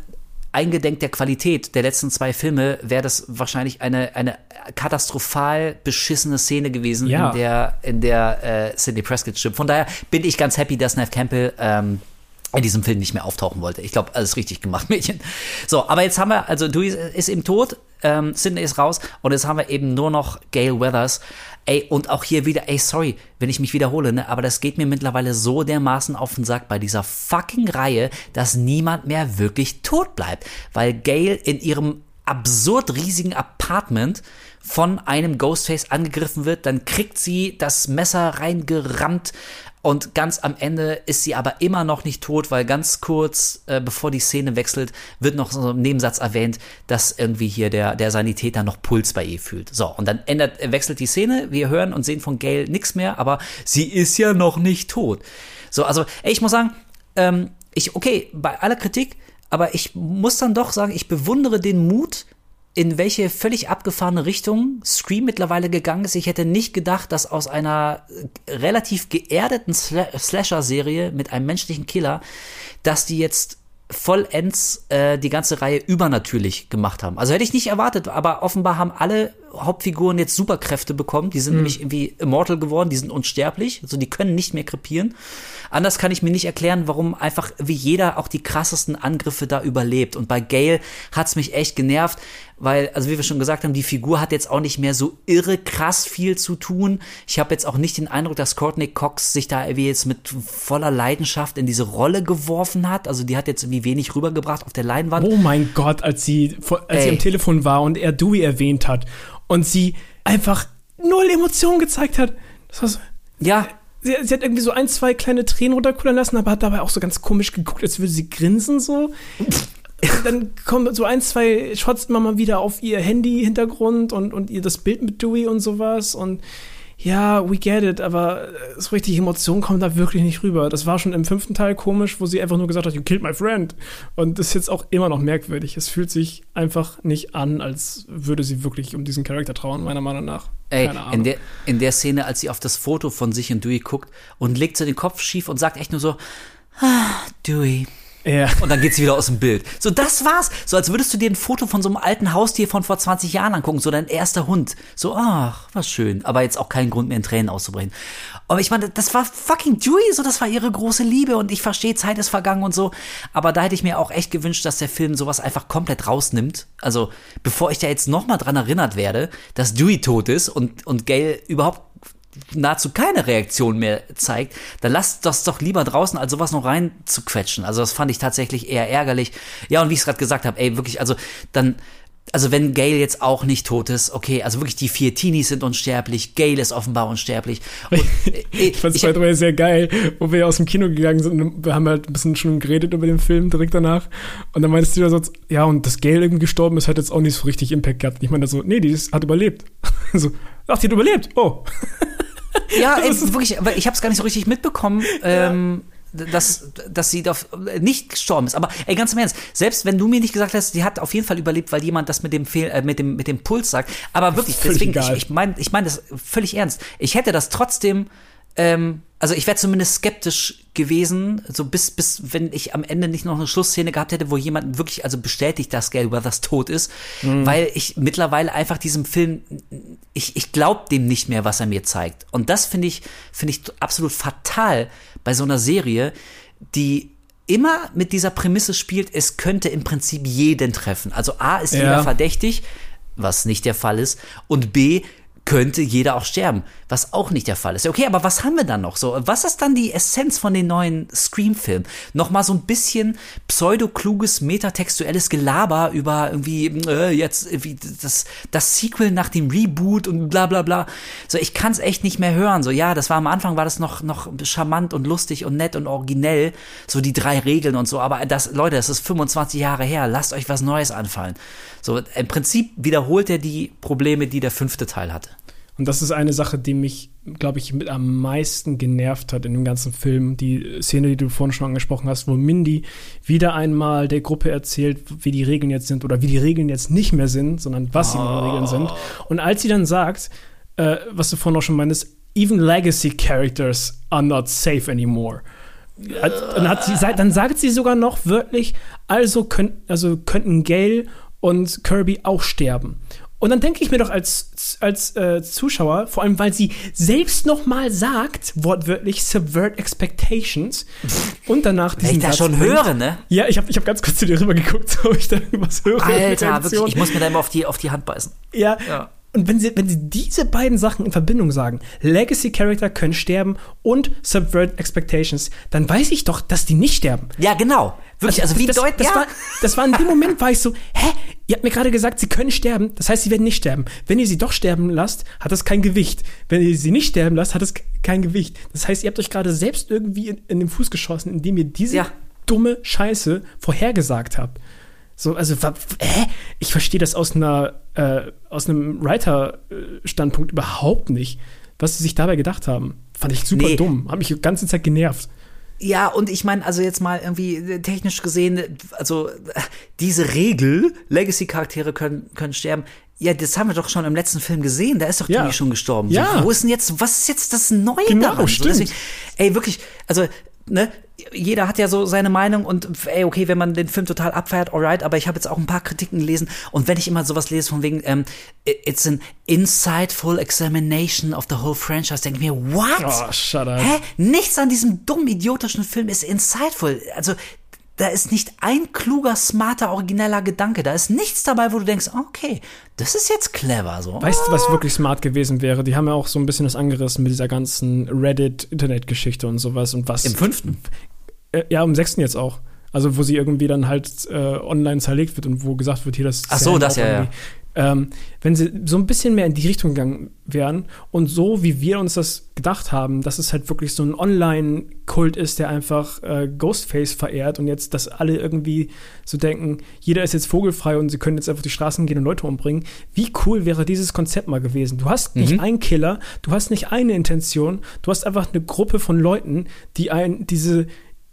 eingedenk der Qualität der letzten zwei Filme wäre das wahrscheinlich eine, eine katastrophal beschissene Szene gewesen, Ja. in der, in der äh, Sidney Prescott stirbt. Von daher bin ich ganz happy, dass Neve Campbell ähm, in diesem Film nicht mehr auftauchen wollte. Ich glaube, alles richtig gemacht, (laughs) Mädchen. So, aber jetzt haben wir, also Dewey ist eben tot, ähm, Sidney ist raus und jetzt haben wir eben nur noch Gail Weathers. Ey, und auch hier wieder, ey, sorry, wenn ich mich wiederhole, ne, aber das geht mir mittlerweile so dermaßen auf den Sack bei dieser fucking Reihe, dass niemand mehr wirklich tot bleibt. Weil Gail in ihrem absurd riesigen Apartment von einem Ghostface angegriffen wird, dann kriegt sie das Messer reingerammt und ganz am Ende ist sie aber immer noch nicht tot, weil ganz kurz, äh, bevor die Szene wechselt, wird noch so ein Nebensatz erwähnt, dass irgendwie hier der, der Sanitäter noch Puls bei ihr fühlt. So, und dann ändert, äh, wechselt die Szene, wir hören und sehen von Gail nichts mehr, aber sie ist ja noch nicht tot. So, also, ey, ich muss sagen, ähm, ich, okay, bei aller Kritik, aber ich muss dann doch sagen, ich bewundere den Mut, in welche völlig abgefahrene Richtung Scream mittlerweile gegangen ist. Ich hätte nicht gedacht, dass aus einer äh, relativ geerdeten Sla Slasher-Serie mit einem menschlichen Killer, dass die jetzt vollends äh, die ganze Reihe übernatürlich gemacht haben. Also hätte ich nicht erwartet, aber offenbar haben alle Hauptfiguren jetzt Superkräfte bekommen. Die sind nämlich irgendwie immortal geworden, die sind unsterblich, also die können nicht mehr krepieren. Anders kann ich mir nicht erklären, warum einfach wie jeder auch die krassesten Angriffe da überlebt. Und bei Gale hat's mich echt genervt, weil, also wie wir schon gesagt haben, die Figur hat jetzt auch nicht mehr so irre krass viel zu tun. Ich habe jetzt auch nicht den Eindruck, dass Courtney Cox sich da irgendwie jetzt mit voller Leidenschaft in diese Rolle geworfen hat. Also die hat jetzt irgendwie wenig rübergebracht auf der Leinwand. Oh mein Gott, als sie, als sie am Telefon war und er Dewey erwähnt hat und sie einfach null Emotionen gezeigt hat. Das war so, Ja, sie, sie hat irgendwie so ein, zwei kleine Tränen runterkullern lassen, aber hat dabei auch so ganz komisch geguckt, als würde sie grinsen so. (laughs) (laughs) Dann kommen so ein, zwei Shots immer mal wieder auf ihr Handy-Hintergrund und, und ihr das Bild mit Dewey und sowas und ja, we get it, aber äh, so richtig Emotionen kommen da wirklich nicht rüber. Das war schon im fünften Teil komisch, wo sie einfach nur gesagt hat, you killed my friend. Und das ist jetzt auch immer noch merkwürdig. Es fühlt sich einfach nicht an, als würde sie wirklich um diesen Charakter trauern, meiner Meinung nach. Ey, in der, in der Szene, als sie auf das Foto von sich und Dewey guckt und legt so den Kopf schief und sagt echt nur so, ah, Dewey. Ja. Und dann geht sie wieder aus dem Bild. So, das war's. So, als würdest du dir ein Foto von so einem alten Haustier von vor 20 Jahren angucken, so dein erster Hund. So, ach, was schön. Aber jetzt auch keinen Grund mehr in Tränen auszubrechen. Aber ich meine, das war fucking Dewey, so, das war ihre große Liebe und ich verstehe, Zeit ist vergangen und so. Aber da hätte ich mir auch echt gewünscht, dass der Film sowas einfach komplett rausnimmt. Also, bevor ich da jetzt nochmal dran erinnert werde, dass Dewey tot ist und, und Gail überhaupt nahezu keine Reaktion mehr zeigt, dann lasst das doch lieber draußen, als sowas noch rein zu quetschen. Also das fand ich tatsächlich eher ärgerlich. Ja, und wie ich es gerade gesagt habe, ey, wirklich, also dann, also wenn Gail jetzt auch nicht tot ist, okay, also wirklich die vier Teenies sind unsterblich, Gail ist offenbar unsterblich. (laughs) Und, äh, Ich fand es by the way sehr geil, wo wir aus dem Kino gegangen sind und wir haben halt ein bisschen schon geredet über den Film direkt danach. Und dann meintest du ja so, ja, und dass Gail irgendwie gestorben ist, hat jetzt auch nicht so richtig Impact gehabt. Und ich meine so, nee, die ist, hat überlebt. (laughs) so, ach, die hat überlebt. Oh. Ja, (laughs) ey, wirklich, aber ich habe es gar nicht so richtig mitbekommen, ähm, dass, dass sie doch nicht gestorben ist. Aber ey, ganz im Ernst, selbst wenn du mir nicht gesagt hast, sie hat auf jeden Fall überlebt, weil jemand das mit dem Fehl, äh, mit dem mit dem Puls sagt. Aber wirklich, deswegen, egal. ich, ich meine, ich meine das völlig ernst. Ich hätte das trotzdem. Ähm, also ich wäre zumindest skeptisch gewesen, so bis, bis wenn ich am Ende nicht noch eine Schlussszene gehabt hätte, wo jemand wirklich also bestätigt, dass Gail Weathers tot ist, weil ich mittlerweile einfach diesem Film, ich, ich glaube dem nicht mehr, was er mir zeigt. Und das finde ich, finde ich absolut fatal bei so einer Serie, die immer mit dieser Prämisse spielt, es könnte im Prinzip jeden treffen. Also A ist Ja. jeder verdächtig, was nicht der Fall ist, und B könnte jeder auch sterben, was auch nicht der Fall ist. Okay, aber was haben wir dann noch? So, was ist dann die Essenz von den neuen Scream-Filmen? Nochmal so ein bisschen pseudokluges, metatextuelles Gelaber über irgendwie äh, jetzt wie das, das Sequel nach dem Reboot und bla bla bla. So, ich kann es echt nicht mehr hören. So, ja, das war am Anfang war das noch, noch charmant und lustig und nett und originell, so die drei Regeln und so, aber das, Leute, das ist 25 Jahre her, lasst euch was Neues anfallen. So, im Prinzip wiederholt er die Probleme, die der fünfte Teil hatte. Und das ist eine Sache, die mich, glaube ich, mit am meisten genervt hat in dem ganzen Film. Die Szene, die du vorhin schon angesprochen hast, wo Mindy wieder einmal der Gruppe erzählt, wie die Regeln jetzt sind oder wie die Regeln jetzt nicht mehr sind, sondern was die neuen Regeln sind. Und als sie dann sagt, äh, was du vorhin auch schon meinst, even legacy characters are not safe anymore. Dann, hat sie, dann sagt sie sogar noch wörtlich, also, könnt, also könnten Gail und Kirby auch sterben. Und dann denke ich mir doch als, als äh, Zuschauer, vor allem weil sie selbst noch mal sagt, wortwörtlich subvert expectations und danach diesen Wenn ich das schon bringt. höre, ne? Ja, ich habe ich hab ganz kurz zu dir rüber geguckt, (laughs) ob ich da irgendwas höre. Alter, wirklich, ich muss mir da immer auf die, auf die Hand beißen. Ja, ja. Und wenn sie, wenn sie diese beiden Sachen in Verbindung sagen, Legacy Character können sterben und Subvert Expectations, dann weiß ich doch, dass die nicht sterben. Ja, genau. Wirklich, also, also wie das, deutlich. Das, ja. war, das war in dem Moment, war ich so, hä? Ihr habt mir gerade gesagt, sie können sterben, das heißt, sie werden nicht sterben. Wenn ihr sie doch sterben lasst, hat das kein Gewicht. Wenn ihr sie nicht sterben lasst, hat das kein Gewicht. Das heißt, ihr habt euch gerade selbst irgendwie in, in den Fuß geschossen, indem ihr diese ja. dumme Scheiße vorhergesagt habt. So, also, hä? Ich verstehe das aus einer, äh, aus einem Writer-Standpunkt überhaupt nicht, was sie sich dabei gedacht haben. Fand ich super nee. dumm. Hat mich die ganze Zeit genervt. Ja, und ich meine, also jetzt mal irgendwie äh, technisch gesehen, also diese Regel, Legacy-Charaktere können, können sterben, ja, das haben wir doch schon im letzten Film gesehen. Da ist doch ja. schon gestorben. Ja. So, wo ist denn jetzt, was ist jetzt das Neue genau, daran? Stimmt. So, deswegen, ey, wirklich, also ne, jeder hat ja so seine Meinung und ey, okay, wenn man den Film total abfeiert, alright, aber ich habe jetzt auch ein paar Kritiken gelesen und wenn ich immer sowas lese von wegen, ähm, it's an insightful examination of the whole franchise, denke ich mir, what? Oh, shut up. Hä? Nichts an diesem dummen, idiotischen Film ist insightful. Also, da ist nicht ein kluger, smarter, origineller Gedanke. Da ist nichts dabei, wo du denkst, okay, das ist jetzt clever. So. Weißt du, was wirklich smart gewesen wäre? Die haben ja auch so ein bisschen das angerissen mit dieser ganzen Reddit-Internet-Geschichte und sowas und was. Im fünften? Äh, ja, im sechsten jetzt auch. Also wo sie irgendwie dann halt äh, online zerlegt wird und wo gesagt wird, hier das. Ach so, das ja, ja. Ähm, wenn sie so ein bisschen mehr in die Richtung gegangen wären und so, wie wir uns das gedacht haben, dass es halt wirklich so ein Online-Kult ist, der einfach äh, Ghostface verehrt und jetzt, dass alle irgendwie so denken, jeder ist jetzt vogelfrei und sie können jetzt einfach die Straßen gehen und Leute umbringen. Wie cool wäre dieses Konzept mal gewesen? Du hast nicht mhm. einen Killer, du hast nicht eine Intention, du hast einfach eine Gruppe von Leuten, die ein, diese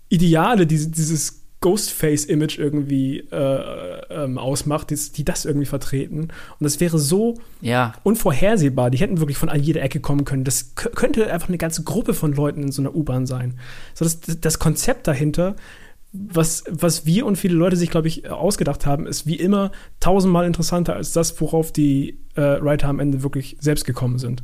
Ideale, diese, dieses Ghostface-Image irgendwie äh, ähm, ausmacht, die, die, das irgendwie vertreten. Und das wäre so ja. unvorhersehbar. Die hätten wirklich von an jeder Ecke kommen können. Das könnte einfach eine ganze Gruppe von Leuten in so einer U-Bahn sein. So das, das Konzept dahinter, was, was wir und viele Leute sich, glaube ich, ausgedacht haben, ist wie immer tausendmal interessanter als das, worauf die äh, Writer am Ende wirklich selbst gekommen sind.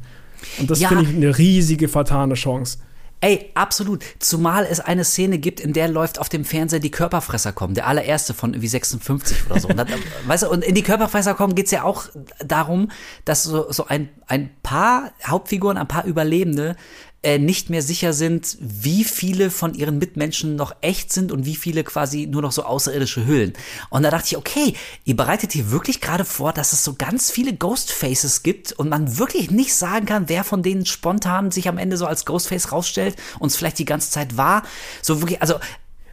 Und das ja. finde ich eine riesige, vertane Chance. Ey, absolut. Zumal es eine Szene gibt, in der läuft auf dem Fernseher die Körperfresser kommen. Der allererste von irgendwie 56 oder so. Und, dann, (laughs) weißt du, und in die Körperfresser kommen geht's ja auch darum, dass so, so ein, ein paar Hauptfiguren, ein paar Überlebende äh, nicht mehr sicher sind, wie viele von ihren Mitmenschen noch echt sind und wie viele quasi nur noch so außerirdische Hüllen. Und da dachte ich, okay, ihr bereitet hier wirklich gerade vor, dass es so ganz viele Ghostfaces gibt und man wirklich nicht sagen kann, wer von denen spontan sich am Ende so als Ghostface rausstellt und es vielleicht die ganze Zeit war. So wirklich, also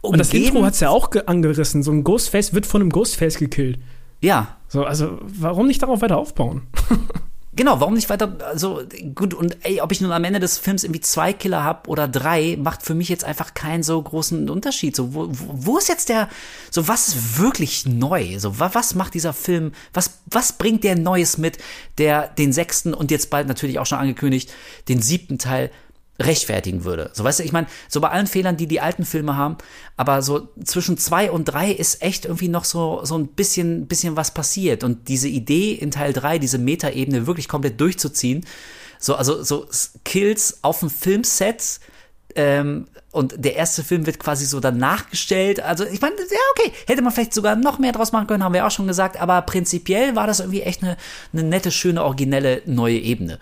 und das Intro hat es ja auch angerissen. So ein Ghostface wird von einem Ghostface gekillt. Ja. So, also warum nicht darauf weiter aufbauen? (laughs) Genau, warum nicht weiter, also gut, und ey, ob ich nun am Ende des Films irgendwie zwei Killer hab oder drei, macht für mich jetzt einfach keinen so großen Unterschied. So, wo, wo ist jetzt der, so was ist wirklich neu? So, was macht dieser Film, was, was bringt der Neues mit, der den sechsten und jetzt bald natürlich auch schon angekündigt, den siebten Teil rechtfertigen würde. So, weißt du, ich meine, so bei allen Fehlern, die die alten Filme haben, aber so zwischen zwei und drei ist echt irgendwie noch so, so ein bisschen, bisschen was passiert. Und diese Idee in Teil drei, diese Metaebene wirklich komplett durchzuziehen, so, also, so Kills auf dem Filmset, Ähm, und der erste Film wird quasi so dann nachgestellt. Also ich meine, ja, okay, hätte man vielleicht sogar noch mehr draus machen können, haben wir auch schon gesagt, aber prinzipiell war das irgendwie echt eine, eine nette, schöne, originelle neue Ebene.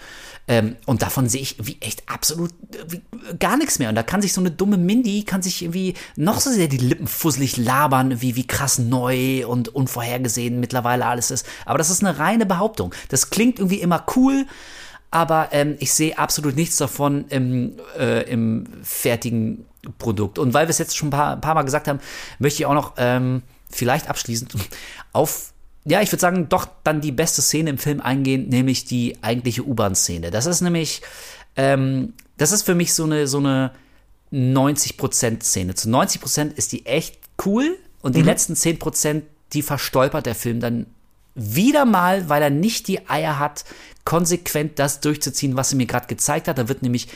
Ähm, und davon sehe ich wie echt absolut wie, gar nichts mehr. Und da kann sich so eine dumme Mindy, kann sich irgendwie noch so sehr die Lippen fusselig labern, wie, wie krass neu und unvorhergesehen mittlerweile alles ist. Aber das ist eine reine Behauptung. Das klingt irgendwie immer cool, aber ähm, ich sehe absolut nichts davon im, äh, im fertigen Produkt. Und weil wir es jetzt schon ein paar, ein paar Mal gesagt haben, möchte ich auch noch ähm, vielleicht abschließend auf ja, ich würde sagen, doch dann die beste Szene im Film eingehen, nämlich die eigentliche U-Bahn-Szene. Das ist nämlich, ähm, das ist für mich so eine, so eine 90%-Szene. Zu 90% ist die echt cool und die mhm. letzten 10%, die verstolpert der Film dann wieder mal, weil er nicht die Eier hat, konsequent das durchzuziehen, was er mir gerade gezeigt hat. Da wird nämlich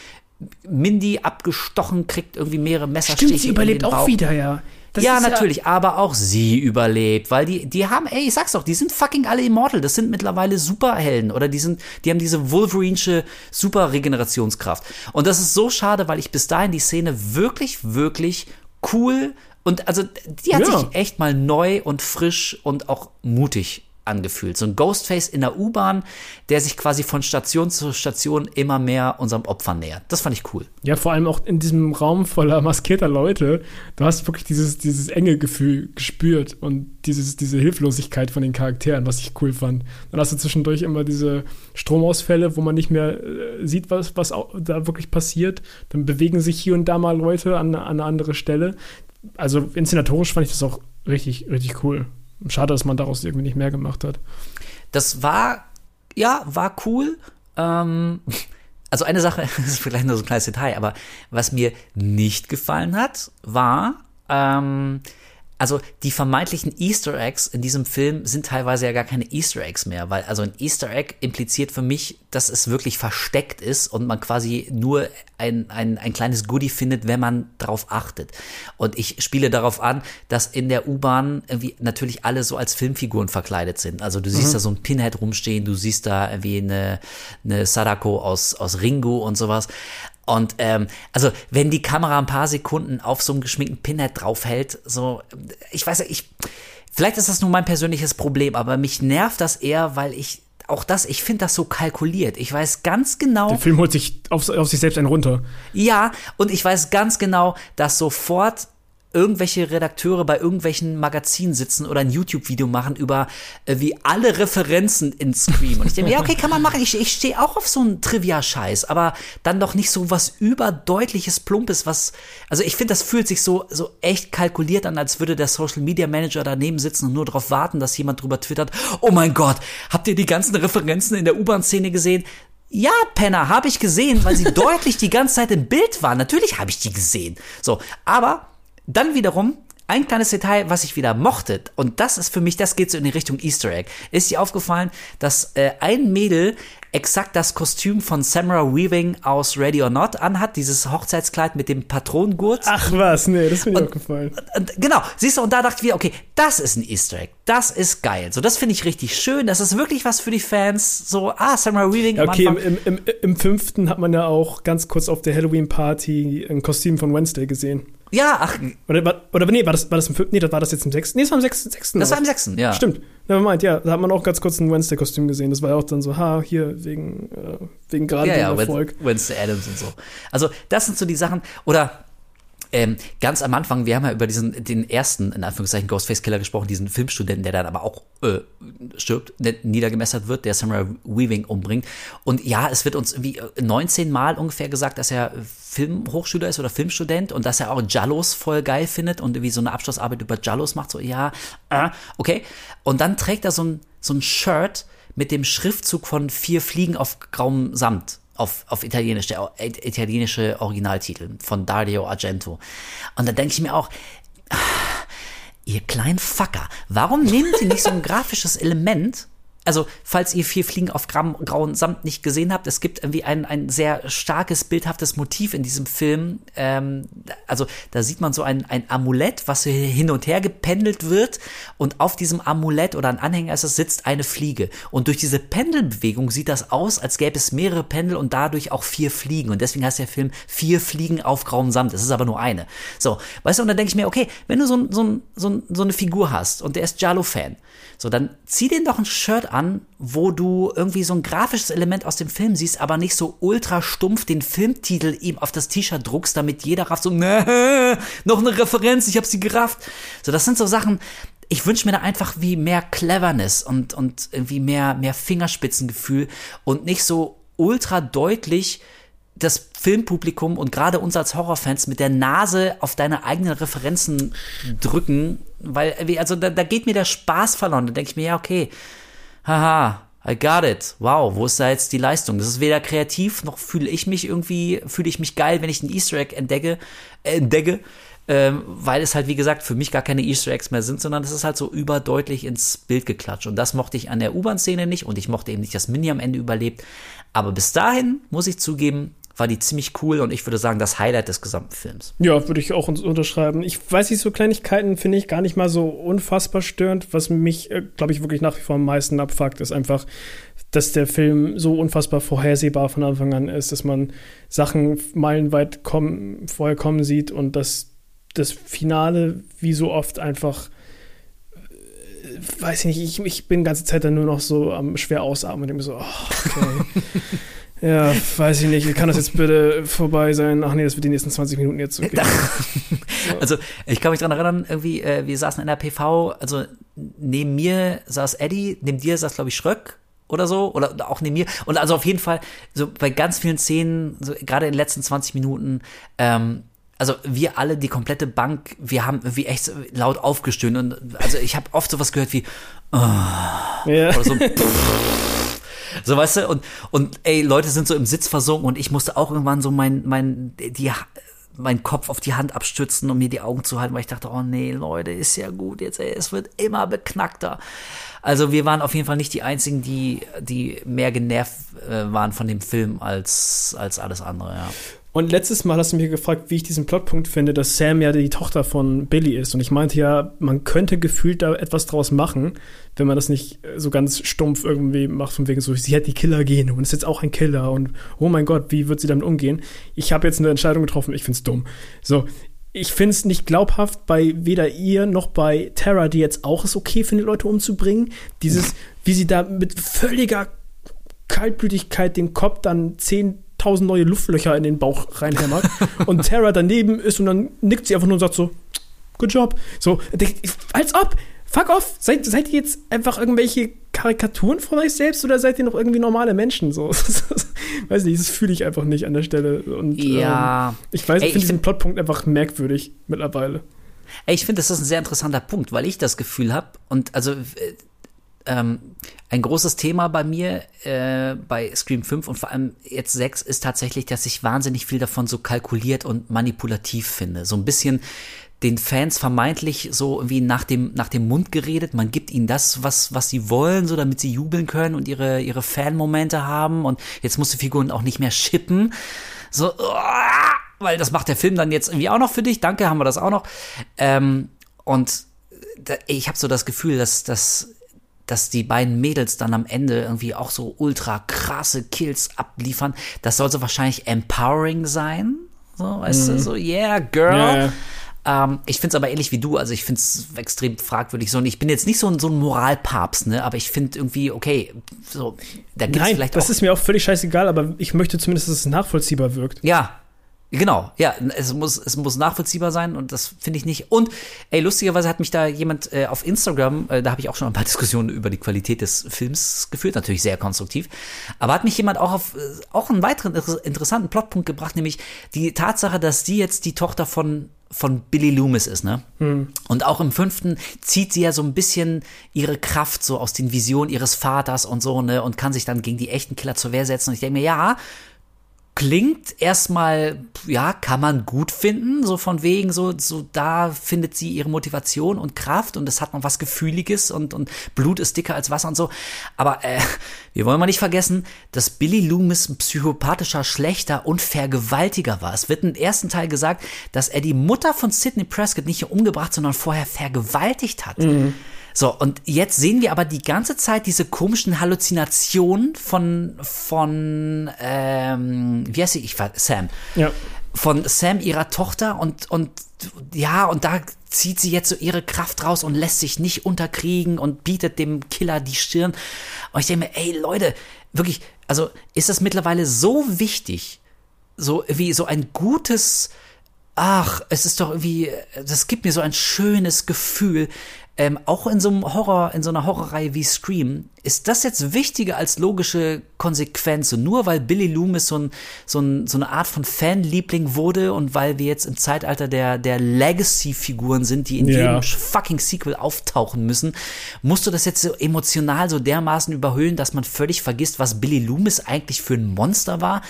Mindy abgestochen, kriegt irgendwie mehrere Messerstiche. Stimmt, sie überlebt auch wieder, ja. Das ja, natürlich, ja aber auch sie überlebt, weil die, die haben, ey, ich sag's doch, die sind fucking alle immortal. Das sind mittlerweile Superhelden oder die sind, die haben diese Wolverinesche Superregenerationskraft. Und das ist so schade, weil ich bis dahin die Szene wirklich, wirklich cool und also die hat ja. sich echt mal neu und frisch und auch mutig angefühlt. So ein Ghostface in der U-Bahn, der sich quasi von Station zu Station immer mehr unserem Opfer nähert. Das fand ich cool. Ja, vor allem auch in diesem Raum voller maskierter Leute. Du hast wirklich dieses, dieses enge Gefühl gespürt und dieses, diese Hilflosigkeit von den Charakteren, was ich cool fand. Dann hast du zwischendurch immer diese Stromausfälle, wo man nicht mehr äh, sieht, was, was da wirklich passiert. Dann bewegen sich hier und da mal Leute an, an eine andere Stelle. Also inszenatorisch fand ich das auch richtig, richtig cool. Schade, dass man daraus irgendwie nicht mehr gemacht hat. Das war, ja, war cool. Ähm, also eine Sache, (laughs) das ist vielleicht nur so ein kleines Detail, aber was mir nicht gefallen hat, war, ähm, also die vermeintlichen Easter Eggs in diesem Film sind teilweise ja gar keine Easter Eggs mehr, weil also ein Easter Egg impliziert für mich, dass es wirklich versteckt ist und man quasi nur ein, ein, ein kleines Goodie findet, wenn man darauf achtet. Und ich spiele darauf an, dass in der U-Bahn irgendwie natürlich alle so als Filmfiguren verkleidet sind. Also du siehst mhm. da so ein Pinhead rumstehen, du siehst da irgendwie eine, eine Sadako aus, aus Ringo und sowas. Und ähm, also wenn die Kamera ein paar Sekunden auf so einem geschminkten Pinhead draufhält, so, ich weiß ja, ich, vielleicht ist das nur mein persönliches Problem, aber mich nervt das eher, weil ich auch das, ich finde das so kalkuliert. Ich weiß ganz genau. Der Film holt sich auf, auf sich selbst einen runter. Ja, und ich weiß ganz genau, dass sofort irgendwelche Redakteure bei irgendwelchen Magazinen sitzen oder ein YouTube-Video machen über äh, wie alle Referenzen in Scream. Und ich denke, ja, okay, kann man machen. Ich, ich stehe auch auf so einen Trivia-Scheiß, aber dann doch nicht so was überdeutliches, plumpes, was, also ich finde, das fühlt sich so, so echt kalkuliert an, als würde der Social Media Manager daneben sitzen und nur darauf warten, dass jemand drüber twittert, oh mein Gott, habt ihr die ganzen Referenzen in der U-Bahn-Szene gesehen? Ja, Penner, habe ich gesehen, weil sie (laughs) deutlich die ganze Zeit im Bild waren. Natürlich habe ich die gesehen. So, aber dann wiederum ein kleines Detail, was ich wieder mochte, und das ist für mich, das geht so in die Richtung Easter Egg. Ist dir aufgefallen, dass äh, ein Mädel exakt das Kostüm von Samara Weaving aus Ready or Not anhat, dieses Hochzeitskleid mit dem Patronengurt. Ach was, nee, das ist mir aufgefallen. Genau, siehst du, und da dachte ich wieder, okay, das ist ein Easter Egg, das ist geil. So, das finde ich richtig schön, das ist wirklich was für die Fans. So, ah, Samara Weaving. Ja, okay, im, im, im, im fünften hat man ja auch ganz kurz auf der Halloween-Party ein Kostüm von Wednesday gesehen. Ja, ach. Oder, oder nee, war das, war das im fünften? Nee, das war das jetzt im sechsten? Nee, das war im sechsten. sechsten das auch. war im sechsten, ja. Stimmt. Ja, meint, ja, da hat man auch ganz kurz ein Wednesday-Kostüm gesehen. Das war ja auch dann so, ha, hier, wegen, äh, wegen gerade ja, dem ja, Erfolg. Wednesday Adams und so. Also, das sind so die Sachen. Oder ähm, ganz am Anfang, wir haben ja über diesen, den ersten, in Anführungszeichen, Ghostface-Killer gesprochen, diesen Filmstudenten, der dann aber auch äh, stirbt, niedergemessert wird, der Samara Weaving umbringt. Und ja, es wird uns irgendwie 19 Mal ungefähr gesagt, dass er Filmhochschüler ist oder Filmstudent und dass er auch Jallos voll geil findet und irgendwie so eine Abschlussarbeit über Jallos macht, so, ja, äh, okay. Und dann trägt er so ein, so ein Shirt mit dem Schriftzug von vier Fliegen auf grauem Samt auf, auf Italienisch, der italienische Originaltitel von Dario Argento. Und da denke ich mir auch, ah, ihr kleinen Fucker, warum nehmen Sie nicht so ein (laughs) grafisches Element also falls ihr vier Fliegen auf Gramm, grauen Samt nicht gesehen habt, es gibt irgendwie ein, ein sehr starkes, bildhaftes Motiv in diesem Film. Ähm, also da sieht man so ein, ein Amulett, was hin und her gependelt wird und auf diesem Amulett oder ein Anhänger ist es, sitzt eine Fliege. Und durch diese Pendelbewegung sieht das aus, als gäbe es mehrere Pendel und dadurch auch vier Fliegen. Und deswegen heißt der Film Vier Fliegen auf grauem Samt. Es ist aber nur eine. So, weißt du, und dann denke ich mir, okay, wenn du so, so, so, so eine Figur hast und der ist Jalo-Fan, so, dann zieh den doch ein Shirt an, wo du irgendwie so ein grafisches Element aus dem Film siehst, aber nicht so ultra stumpf den Filmtitel ihm auf das T-Shirt druckst, damit jeder rafft so, noch eine Referenz, ich hab sie gerafft. So, das sind so Sachen, ich wünsche mir da einfach wie mehr Cleverness und, und irgendwie mehr, mehr Fingerspitzengefühl und nicht so ultra deutlich das Filmpublikum und gerade uns als Horrorfans mit der Nase auf deine eigenen Referenzen drücken, weil, also da, da geht mir der Spaß verloren. Da denke ich mir, ja, okay, haha, I got it. Wow, wo ist da jetzt die Leistung? Das ist weder kreativ, noch fühle ich mich irgendwie, fühle ich mich geil, wenn ich ein Easter Egg entdecke, äh, entdecke ähm, weil es halt, wie gesagt, für mich gar keine Easter Eggs mehr sind, sondern es ist halt so überdeutlich ins Bild geklatscht. Und das mochte ich an der U-Bahn-Szene nicht und ich mochte eben nicht, dass Minnie am Ende überlebt. Aber bis dahin, muss ich zugeben, war die ziemlich cool und ich würde sagen, das Highlight des gesamten Films. Ja, würde ich auch unterschreiben. Ich weiß nicht, so Kleinigkeiten finde ich gar nicht mal so unfassbar störend. Was mich, äh, glaube ich, wirklich nach wie vor am meisten abfuckt, ist einfach, dass der Film so unfassbar vorhersehbar von Anfang an ist, dass man Sachen meilenweit kommen, vorher kommen sieht und dass das Finale wie so oft einfach äh, weiß ich nicht, ich, ich bin die ganze Zeit dann nur noch so am schwer ausatmen und denke so, oh, okay. (laughs) Ja, weiß ich nicht. Kann das jetzt bitte vorbei sein? Ach nee, das wird die nächsten 20 Minuten jetzt so (laughs) gehen. Also, ich kann mich daran erinnern, irgendwie, äh, wir saßen in der PV, also neben mir saß Eddie, neben dir saß, glaube ich, Schröck oder so, oder auch neben mir. Und also auf jeden Fall, so bei ganz vielen Szenen, so gerade in den letzten 20 Minuten, ähm, also wir alle, die komplette Bank, wir haben wie echt laut aufgestöhnt und also ich habe oft sowas gehört wie oh, ja. oder so (laughs) so weißt du und und ey Leute sind so im Sitz versunken und ich musste auch irgendwann so mein mein die meinen Kopf auf die Hand abstützen, um mir die Augen zu halten, weil ich dachte, oh nee, Leute, ist ja gut jetzt, ey, es wird immer beknackter. Also wir waren auf jeden Fall nicht die einzigen, die die mehr genervt äh, waren von dem Film als als alles andere, ja. Und letztes Mal hast du mich gefragt, wie ich diesen Plotpunkt finde, dass Sam ja die Tochter von Billy ist. Und ich meinte ja, man könnte gefühlt da etwas draus machen, wenn man das nicht so ganz stumpf irgendwie macht, von wegen so, sie hat die Killer-Gene und ist jetzt auch ein Killer und oh mein Gott, wie wird sie damit umgehen? Ich habe jetzt eine Entscheidung getroffen, ich find's dumm. So, ich finde es nicht glaubhaft bei weder ihr noch bei Tara, die jetzt auch es okay findet, Leute umzubringen. Dieses, wie sie da mit völliger Kaltblütigkeit den Kopf dann zehn tausend neue Luftlöcher in den Bauch reinhämmert (laughs) und Tara daneben ist und dann nickt sie einfach nur und sagt so, good job. So, als ob, fuck off, seid, seid ihr jetzt einfach irgendwelche Karikaturen von euch selbst oder seid ihr noch irgendwie normale Menschen? So, (laughs) weiß nicht, das fühle ich einfach nicht an der Stelle. Und ja. Ähm, ich weiß, ich finde diesen Plotpunkt einfach merkwürdig mittlerweile. Ey, ich finde, das ist ein sehr interessanter Punkt, weil ich das Gefühl habe, und also äh, ähm, ein großes Thema bei mir äh, bei Scream 5 und vor allem jetzt 6 ist tatsächlich, dass ich wahnsinnig viel davon so kalkuliert und manipulativ finde. So ein bisschen den Fans vermeintlich so irgendwie nach dem, nach dem Mund geredet. Man gibt ihnen das, was, was sie wollen, so damit sie jubeln können und ihre, ihre Fan-Momente haben. Und jetzt muss die Figuren auch nicht mehr shippen. So, weil das macht der Film dann jetzt irgendwie auch noch für dich. Danke, haben wir das auch noch. Ähm, und ich habe so das Gefühl, dass, dass dass die beiden Mädels dann am Ende irgendwie auch so ultra krasse Kills abliefern. Das soll so wahrscheinlich empowering sein. So, weißt mhm. du, so, yeah, girl. Ja. Ähm, ich finde es aber ähnlich wie du, also ich finde es extrem fragwürdig so. Und ich bin jetzt nicht so ein, so ein Moralpapst, ne? Aber ich finde irgendwie, okay, so, da gibt es vielleicht. Das ist mir auch völlig scheißegal, aber ich möchte zumindest, dass es nachvollziehbar wirkt. Ja, Genau, ja, es muss, es muss nachvollziehbar sein und das finde ich nicht. Und ey, lustigerweise hat mich da jemand äh, auf Instagram, äh, da habe ich auch schon ein paar (laughs) Diskussionen über die Qualität des Films geführt, natürlich sehr konstruktiv, aber hat mich jemand auch auf äh, auch einen weiteren interessanten Plotpunkt gebracht, nämlich die Tatsache, dass sie jetzt die Tochter von von Billy Loomis ist, ne? Hm. Und auch im fünften zieht sie ja so ein bisschen ihre Kraft so aus den Visionen ihres Vaters und so, ne? Und kann sich dann gegen die echten Killer zur Wehr setzen. Und ich denke mir, ja, klingt erstmal, ja, kann man gut finden, so von wegen, so, so da findet sie ihre Motivation und Kraft und es hat noch was Gefühliges und, und Blut ist dicker als Wasser und so. Aber äh, wir wollen mal nicht vergessen, dass Billy Loomis ein psychopathischer Schlechter und Vergewaltiger war. Es wird im ersten Teil gesagt, dass er die Mutter von Sidney Prescott nicht umgebracht, sondern vorher vergewaltigt hat. Mhm. So, und jetzt sehen wir aber die ganze Zeit diese komischen Halluzinationen von, von, ähm, wie heißt sie? Ich war Sam. Ja. Von Sam, ihrer Tochter, und, und, ja, und da zieht sie jetzt so ihre Kraft raus und lässt sich nicht unterkriegen und bietet dem Killer die Stirn. Und ich denke mir, ey, Leute, wirklich, also ist das mittlerweile so wichtig, so wie so ein gutes, ach, es ist doch irgendwie, das gibt mir so ein schönes Gefühl, ähm, auch in so einem Horror, in so einer Horrorreihe wie Scream, ist das jetzt wichtiger als logische Konsequenz? Und nur weil Billy Loomis so, ein, so, ein, so eine Art von Fanliebling wurde und weil wir jetzt im Zeitalter der, der Legacy-Figuren sind, die in ja. jedem fucking Sequel auftauchen müssen, musst du das jetzt so emotional so dermaßen überhöhen, dass man völlig vergisst, was Billy Loomis eigentlich für ein Monster war?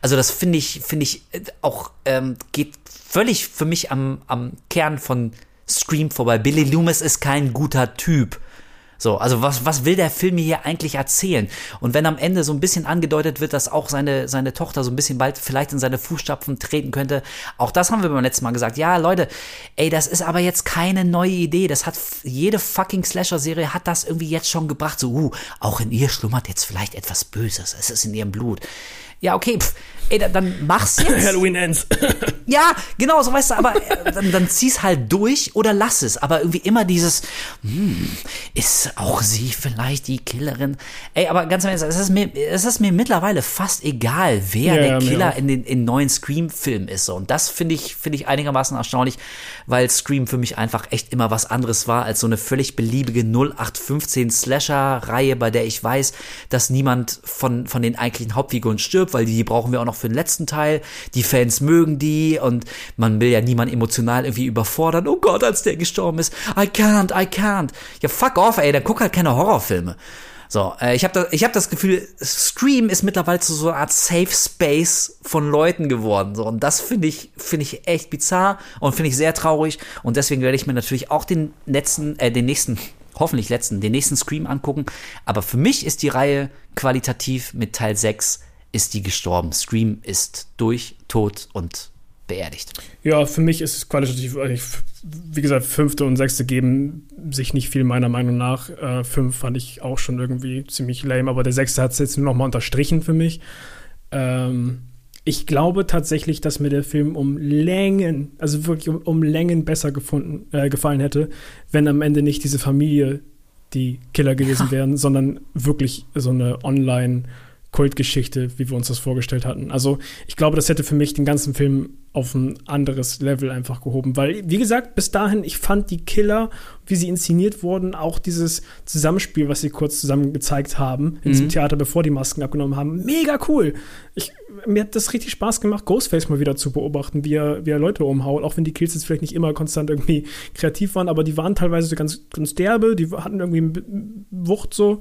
Also das finde ich, finde ich äh, auch, ähm, geht völlig für mich am, am Kern von Scream vorbei. Billy Loomis ist kein guter Typ. So, also was, was will der Film hier eigentlich erzählen? Und wenn am Ende so ein bisschen angedeutet wird, dass auch seine, seine Tochter so ein bisschen bald vielleicht in seine Fußstapfen treten könnte, auch das haben wir beim letzten Mal gesagt. Ja, Leute, ey, das ist aber jetzt keine neue Idee. Das hat jede fucking Slasher-Serie hat das irgendwie jetzt schon gebracht. So, uh, auch in ihr schlummert jetzt vielleicht etwas Böses. Es ist in ihrem Blut. Ja, okay, pff, ey, dann, dann mach's jetzt. (laughs) Halloween ends. ja, genau, so weißt du, aber äh, dann, dann zieh's halt durch oder lass es. Aber irgendwie immer dieses, hm, ist auch sie vielleicht die Killerin? Ey, aber ganz ehrlich, es ist mir, es ist mir mittlerweile fast egal, wer ja, der Killer in den in neuen Scream-Filmen ist. So. Und das finde ich, finde ich einigermaßen erstaunlich, weil Scream für mich einfach echt immer was anderes war als so eine völlig beliebige 0815 Slasher-Reihe, bei der ich weiß, dass niemand von, von den eigentlichen Hauptfiguren stirbt weil die brauchen wir auch noch für den letzten Teil. Die Fans mögen die und man will ja niemand emotional irgendwie überfordern. Oh Gott, als der gestorben ist. I can't, I can't. Ja, fuck off, ey, dann guck halt keine Horrorfilme. So, äh, ich habe da, ich hab das Gefühl, Scream ist mittlerweile zu so einer Art Safe Space von Leuten geworden. So, und das finde ich, finde ich echt bizarr und finde ich sehr traurig. Und deswegen werde ich mir natürlich auch den letzten, äh, den nächsten, (laughs) hoffentlich letzten, den nächsten Scream angucken. Aber für mich ist die Reihe qualitativ mit Teil 6 ist die gestorben. Scream ist durch, tot und beerdigt. Ja, für mich ist es qualitativ, äh, wie gesagt, fünfte und sechste geben sich nicht viel meiner Meinung nach. Äh, fünf fand ich auch schon irgendwie ziemlich lame, aber der sechste hat es jetzt nur noch mal unterstrichen für mich. Ähm, ich glaube tatsächlich, dass mir der Film um Längen, also wirklich um, um Längen besser gefunden, äh, gefallen hätte, wenn am Ende nicht diese Familie die Killer gewesen wären, sondern wirklich so eine Online- Kultgeschichte, wie wir uns das vorgestellt hatten. Also ich glaube, das hätte für mich den ganzen Film auf ein anderes Level einfach gehoben, weil, wie gesagt, bis dahin, ich fand die Killer, wie sie inszeniert wurden, auch dieses Zusammenspiel, was sie kurz zusammen gezeigt haben, in diesem mhm. Theater, bevor die Masken abgenommen haben, mega cool. Ich, mir hat das richtig Spaß gemacht, Ghostface mal wieder zu beobachten, wie er, wie er Leute umhaut, auch wenn die Kills jetzt vielleicht nicht immer konstant irgendwie kreativ waren, aber die waren teilweise ganz, ganz derbe, die hatten irgendwie Wucht so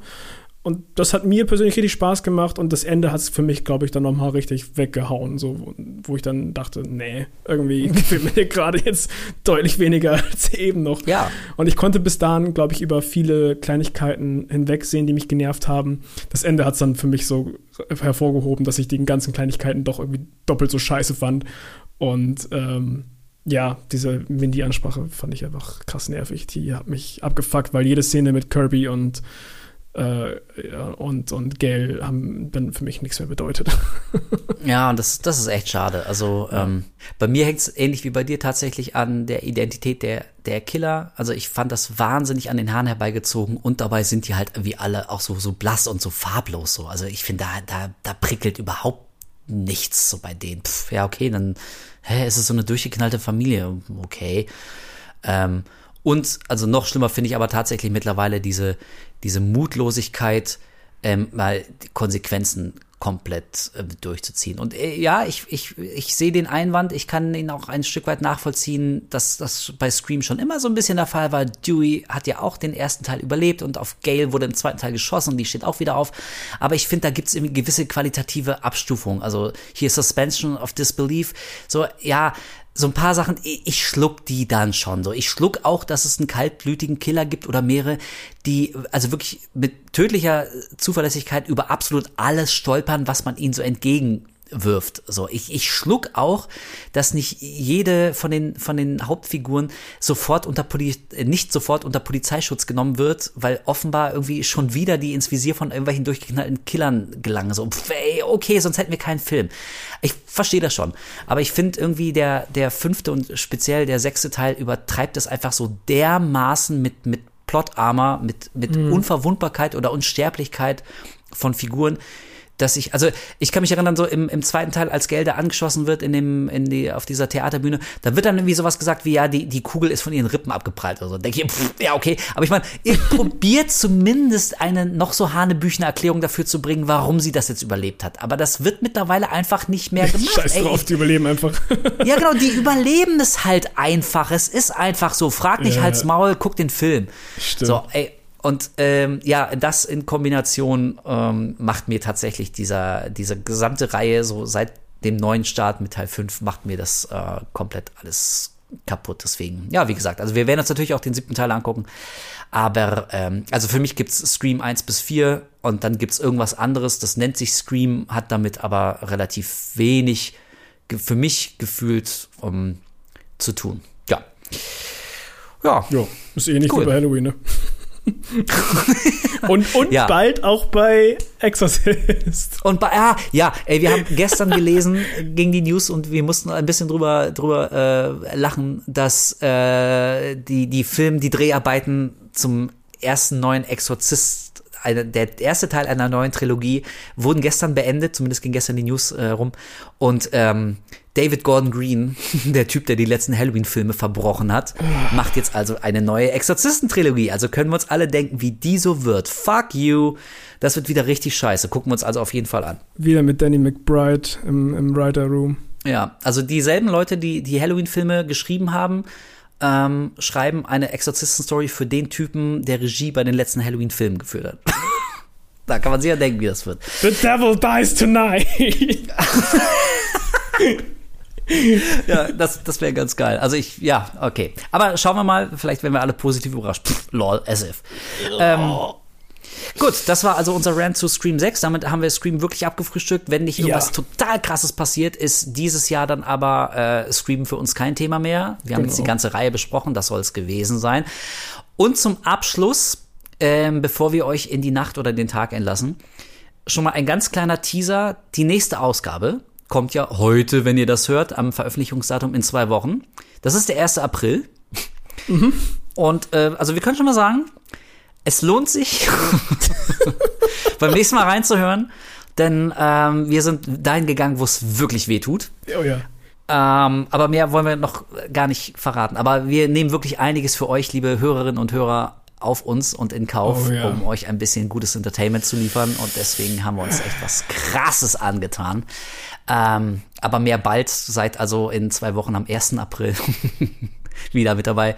und das hat mir persönlich richtig Spaß gemacht und das Ende hat es für mich, glaube ich, dann nochmal richtig weggehauen, so, wo ich dann dachte, nee, irgendwie (laughs) gefällt mir gerade jetzt deutlich weniger als eben noch. Ja. Und ich konnte bis dahin, glaube ich, über viele Kleinigkeiten hinwegsehen, die mich genervt haben. Das Ende hat es dann für mich so hervorgehoben, dass ich die ganzen Kleinigkeiten doch irgendwie doppelt so scheiße fand. Und ähm, ja, diese Mindy-Ansprache fand ich einfach krass nervig. Die hat mich abgefuckt, weil jede Szene mit Kirby und äh, und, und Gail haben für mich nichts mehr bedeutet. (laughs) ja, und das, das ist echt schade. Also ähm, bei mir hängt es ähnlich wie bei dir tatsächlich an der Identität der, der Killer. Also ich fand das wahnsinnig an den Haaren herbeigezogen und dabei sind die halt irgendwie alle auch so, so blass und so farblos so. Also ich finde, da, da, da prickelt überhaupt nichts so bei denen. Pff, ja, okay, dann hä, ist es so eine durchgeknallte Familie. Okay. Ähm, und also noch schlimmer finde ich aber tatsächlich mittlerweile diese, diese Mutlosigkeit, ähm, mal die Konsequenzen komplett äh, durchzuziehen. Und äh, ja, ich, ich, ich sehe den Einwand, ich kann ihn auch ein Stück weit nachvollziehen, dass das bei Scream schon immer so ein bisschen der Fall war. Dewey hat ja auch den ersten Teil überlebt und auf Gail wurde im zweiten Teil geschossen und die steht auch wieder auf. Aber ich finde, da gibt es gewisse qualitative Abstufung. Also hier Suspension of Disbelief. So, ja, so ein paar Sachen, ich schluck die dann schon so. Ich schluck auch, dass es einen kaltblütigen Killer gibt oder mehrere, die also wirklich mit tödlicher Zuverlässigkeit über absolut alles stolpern, was man ihnen so entgegen wirft. So, ich, ich schluck auch, dass nicht jede von den, von den Hauptfiguren sofort unter Poli äh, nicht sofort unter Polizeischutz genommen wird, weil offenbar irgendwie schon wieder die ins Visier von irgendwelchen durchgeknallten Killern gelangen. So, pf, ey, okay, sonst hätten wir keinen Film. Ich verstehe das schon. Aber ich finde irgendwie der, der fünfte und speziell der sechste Teil übertreibt es einfach so dermaßen mit, mit Plot-Armor, mit, mit mhm. Unverwundbarkeit oder Unsterblichkeit von Figuren, dass ich, also ich kann mich erinnern, so im, im zweiten Teil, als Gelder angeschossen wird in dem, in die, auf dieser Theaterbühne, da wird dann irgendwie sowas gesagt wie, ja, die, die Kugel ist von ihren Rippen abgeprallt oder so. Denke ich, pff, ja, okay. Aber ich meine, ihr (laughs) probiert zumindest eine noch so hanebüchene Erklärung dafür zu bringen, warum sie das jetzt überlebt hat. Aber das wird mittlerweile einfach nicht mehr (laughs) gemacht. Scheiß ey, drauf, die überleben einfach. (laughs) ja, genau, die überleben es halt einfach. Es ist einfach so. Frag nicht ja, halt's Maul, guck den Film. Stimmt. So, ey, und ähm, ja, das in Kombination ähm, macht mir tatsächlich dieser, diese gesamte Reihe, so seit dem neuen Start mit Teil 5, macht mir das äh, komplett alles kaputt. Deswegen, ja, wie gesagt, also wir werden uns natürlich auch den siebten Teil angucken. Aber, ähm, also für mich gibt's Scream 1 bis 4 und dann gibt's irgendwas anderes, das nennt sich Scream, hat damit aber relativ wenig für mich gefühlt um, zu tun. Ja. Ja. Ja, ist eh nicht cool. wie bei Halloween, ne? (laughs) und und ja. bald auch bei Exorcist. Und bei, ah, ja, ey, wir haben gestern gelesen (laughs) gegen die News und wir mussten ein bisschen drüber, drüber äh, lachen, dass äh, die, die Film, die Dreharbeiten zum ersten neuen Exorzist, eine, der erste Teil einer neuen Trilogie, wurden gestern beendet, zumindest ging gestern die News äh, rum. Und ähm, David Gordon Green, (laughs) der Typ, der die letzten Halloween-Filme verbrochen hat, macht jetzt also eine neue Exorzisten-Trilogie. Also können wir uns alle denken, wie die so wird. Fuck you. Das wird wieder richtig scheiße. Gucken wir uns also auf jeden Fall an. Wieder mit Danny McBride im, im Writer Room. Ja, also dieselben Leute, die die Halloween-Filme geschrieben haben, ähm, schreiben eine Exorzisten-Story für den Typen, der Regie bei den letzten Halloween-Filmen geführt hat. (laughs) da kann man sich ja denken, wie das wird. The devil dies tonight. (laughs) ja, das, das wäre ganz geil. Also ich, ja, okay. Aber schauen wir mal, vielleicht werden wir alle positiv überrascht. Pff, lol, as if. Ähm, gut, das war also unser Rant zu Scream 6. Damit haben wir Scream wirklich abgefrühstückt. Wenn nicht irgendwas ja. total krasses passiert, ist dieses Jahr dann aber äh, Scream für uns kein Thema mehr. Wir haben genau. jetzt die ganze Reihe besprochen, das soll es gewesen sein. Und zum Abschluss, ähm, bevor wir euch in die Nacht oder den Tag entlassen, schon mal ein ganz kleiner Teaser. Die nächste Ausgabe kommt ja heute, wenn ihr das hört, am Veröffentlichungsdatum in zwei Wochen. Das ist der 1. April. Mhm. Und äh, also wir können schon mal sagen, es lohnt sich, (laughs) beim nächsten Mal reinzuhören, denn ähm, wir sind dahin gegangen, wo es wirklich weh tut. Oh ja. Ähm, aber mehr wollen wir noch gar nicht verraten. Aber wir nehmen wirklich einiges für euch, liebe Hörerinnen und Hörer, auf uns und in Kauf, oh, ja. um euch ein bisschen gutes Entertainment zu liefern. Und deswegen haben wir uns echt was Krasses angetan. Ähm, aber mehr bald, seit also in zwei Wochen am 1. April (laughs) wieder mit dabei,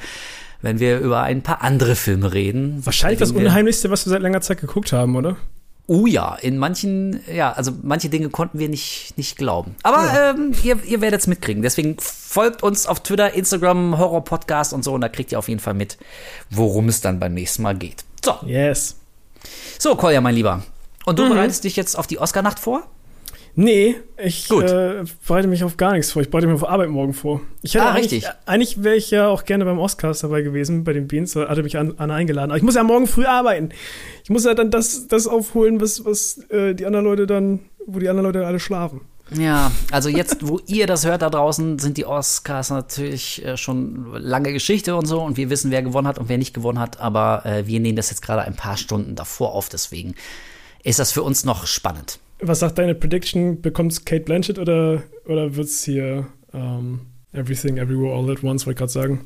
wenn wir über ein paar andere Filme reden. Wahrscheinlich das Unheimlichste, was wir seit langer Zeit geguckt haben, oder? Oh ja, in manchen, ja, also manche Dinge konnten wir nicht, nicht glauben. Aber ja. ähm, ihr, ihr werdet es mitkriegen. Deswegen folgt uns auf Twitter, Instagram, Horror Podcast und so und da kriegt ihr auf jeden Fall mit, worum es dann beim nächsten Mal geht. So. Yes. So, Kolja, mein Lieber. Und du mhm. bereitest dich jetzt auf die Oscar-Nacht vor? Nee, ich äh, bereite mich auf gar nichts vor. Ich bereite mich auf Arbeit morgen vor. Ich hätte ah, eigentlich, richtig. Eigentlich wäre ich ja auch gerne beim Oscars dabei gewesen, bei den Beans. Da hatte mich Anna eingeladen. Aber ich muss ja morgen früh arbeiten. Ich muss ja dann das, das aufholen, was, was äh, die anderen Leute dann, wo die anderen Leute alle schlafen. Ja, also jetzt, wo (laughs) ihr das hört da draußen, sind die Oscars natürlich äh, schon lange Geschichte und so und wir wissen, wer gewonnen hat und wer nicht gewonnen hat, aber äh, wir nehmen das jetzt gerade ein paar Stunden davor auf, deswegen ist das für uns noch spannend. Was sagt deine Prediction? Bekommt es Kate Blanchett oder, oder wird es hier ähm, Everything, Everywhere, All at Once, wollte ich gerade sagen.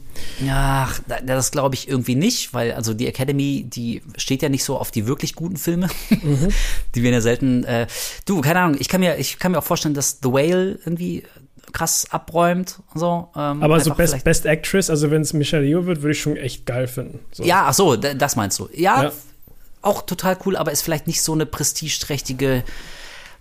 Ach, das glaube ich irgendwie nicht, weil also die Academy, die steht ja nicht so auf die wirklich guten Filme. Mhm. (laughs) Die werden ja selten. Äh, du, keine Ahnung, ich kann mir, ich kann mir auch vorstellen, dass The Whale irgendwie krass abräumt und so. Ähm, Aber so Best, Best Actress, also wenn es Michelle Yeoh wird, würde ich schon echt geil finden. So. Ja, ach so, das meinst du. Ja, ja, auch total cool, aber ist vielleicht nicht so eine prestigeträchtige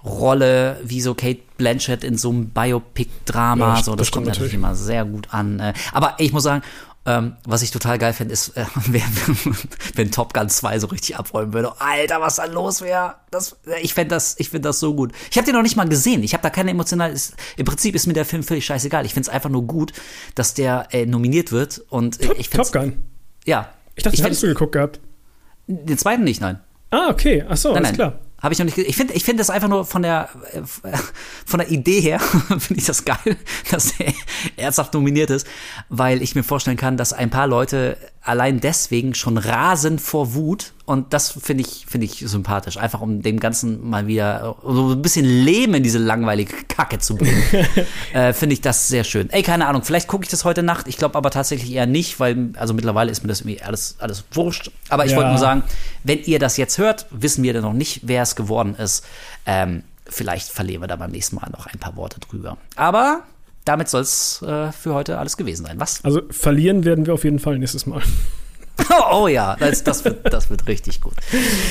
Rolle wie so Kate Blanchett in so einem Biopic-Drama. Ja, so, das, das kommt natürlich immer sehr gut an. Äh. Aber ich muss sagen, ähm, was ich total geil finde, ist, äh, (laughs) wenn Top Gun 2 so richtig abräumen würde. Alter, was da los wäre. Das, ich fände das, ich finde das so gut. Ich habe den noch nicht mal gesehen. Ich habe da keine emotional. Ist, Im Prinzip ist mir der Film völlig scheißegal. Ich finde es einfach nur gut, dass der äh, nominiert wird. Und Top, ich Top Gun. Ja. Ich dachte, ich den hast du geguckt gehabt. Den zweiten nicht, nein. Ah, okay. Ach so, nein, alles nein. klar. Habe ich noch nicht. Ich finde, ich finde das einfach nur von der von der Idee her (laughs) finde ich das geil, (laughs) dass er ernsthaft nominiert ist, weil ich mir vorstellen kann, dass ein paar Leute allein deswegen schon rasen vor Wut und das finde ich finde ich sympathisch, einfach um dem Ganzen mal wieder so ein bisschen Leben in diese langweilige Kacke zu bringen. (laughs) äh, finde ich das sehr schön. Ey, keine Ahnung, vielleicht gucke ich das heute Nacht. Ich glaube aber tatsächlich eher nicht, weil also mittlerweile ist mir das irgendwie alles alles wurscht. Aber ich ja. wollte nur sagen, wenn ihr das jetzt hört, wissen wir dann noch nicht, wer es geworden ist. Ähm, vielleicht verlieren wir da beim nächsten Mal noch ein paar Worte drüber. Aber damit soll es äh, für heute alles gewesen sein. Was? Also verlieren werden wir auf jeden Fall nächstes Mal. Oh, (laughs) oh ja, das, das, wird, das wird richtig gut.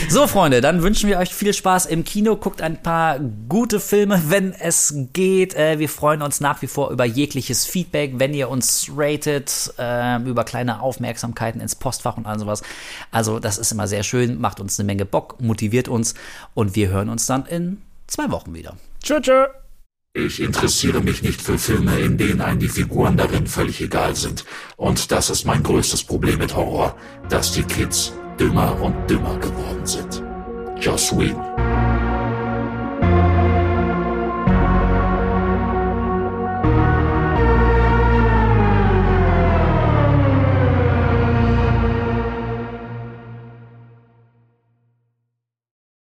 So, Freunde, dann wünschen wir euch viel Spaß im Kino. Guckt ein paar gute Filme, wenn es geht. Äh, wir freuen uns nach wie vor über jegliches Feedback, wenn ihr uns ratet, äh, über kleine Aufmerksamkeiten ins Postfach und all sowas. Also, das ist immer sehr schön, macht uns eine Menge Bock, motiviert uns und wir hören uns dann in zwei Wochen wieder. Tschö, tschö. Ich interessiere mich nicht für Filme, in denen einem die Figuren darin völlig egal sind. Und das ist mein größtes Problem mit Horror, dass die Kids dümmer und dümmer geworden sind. Joss Whedon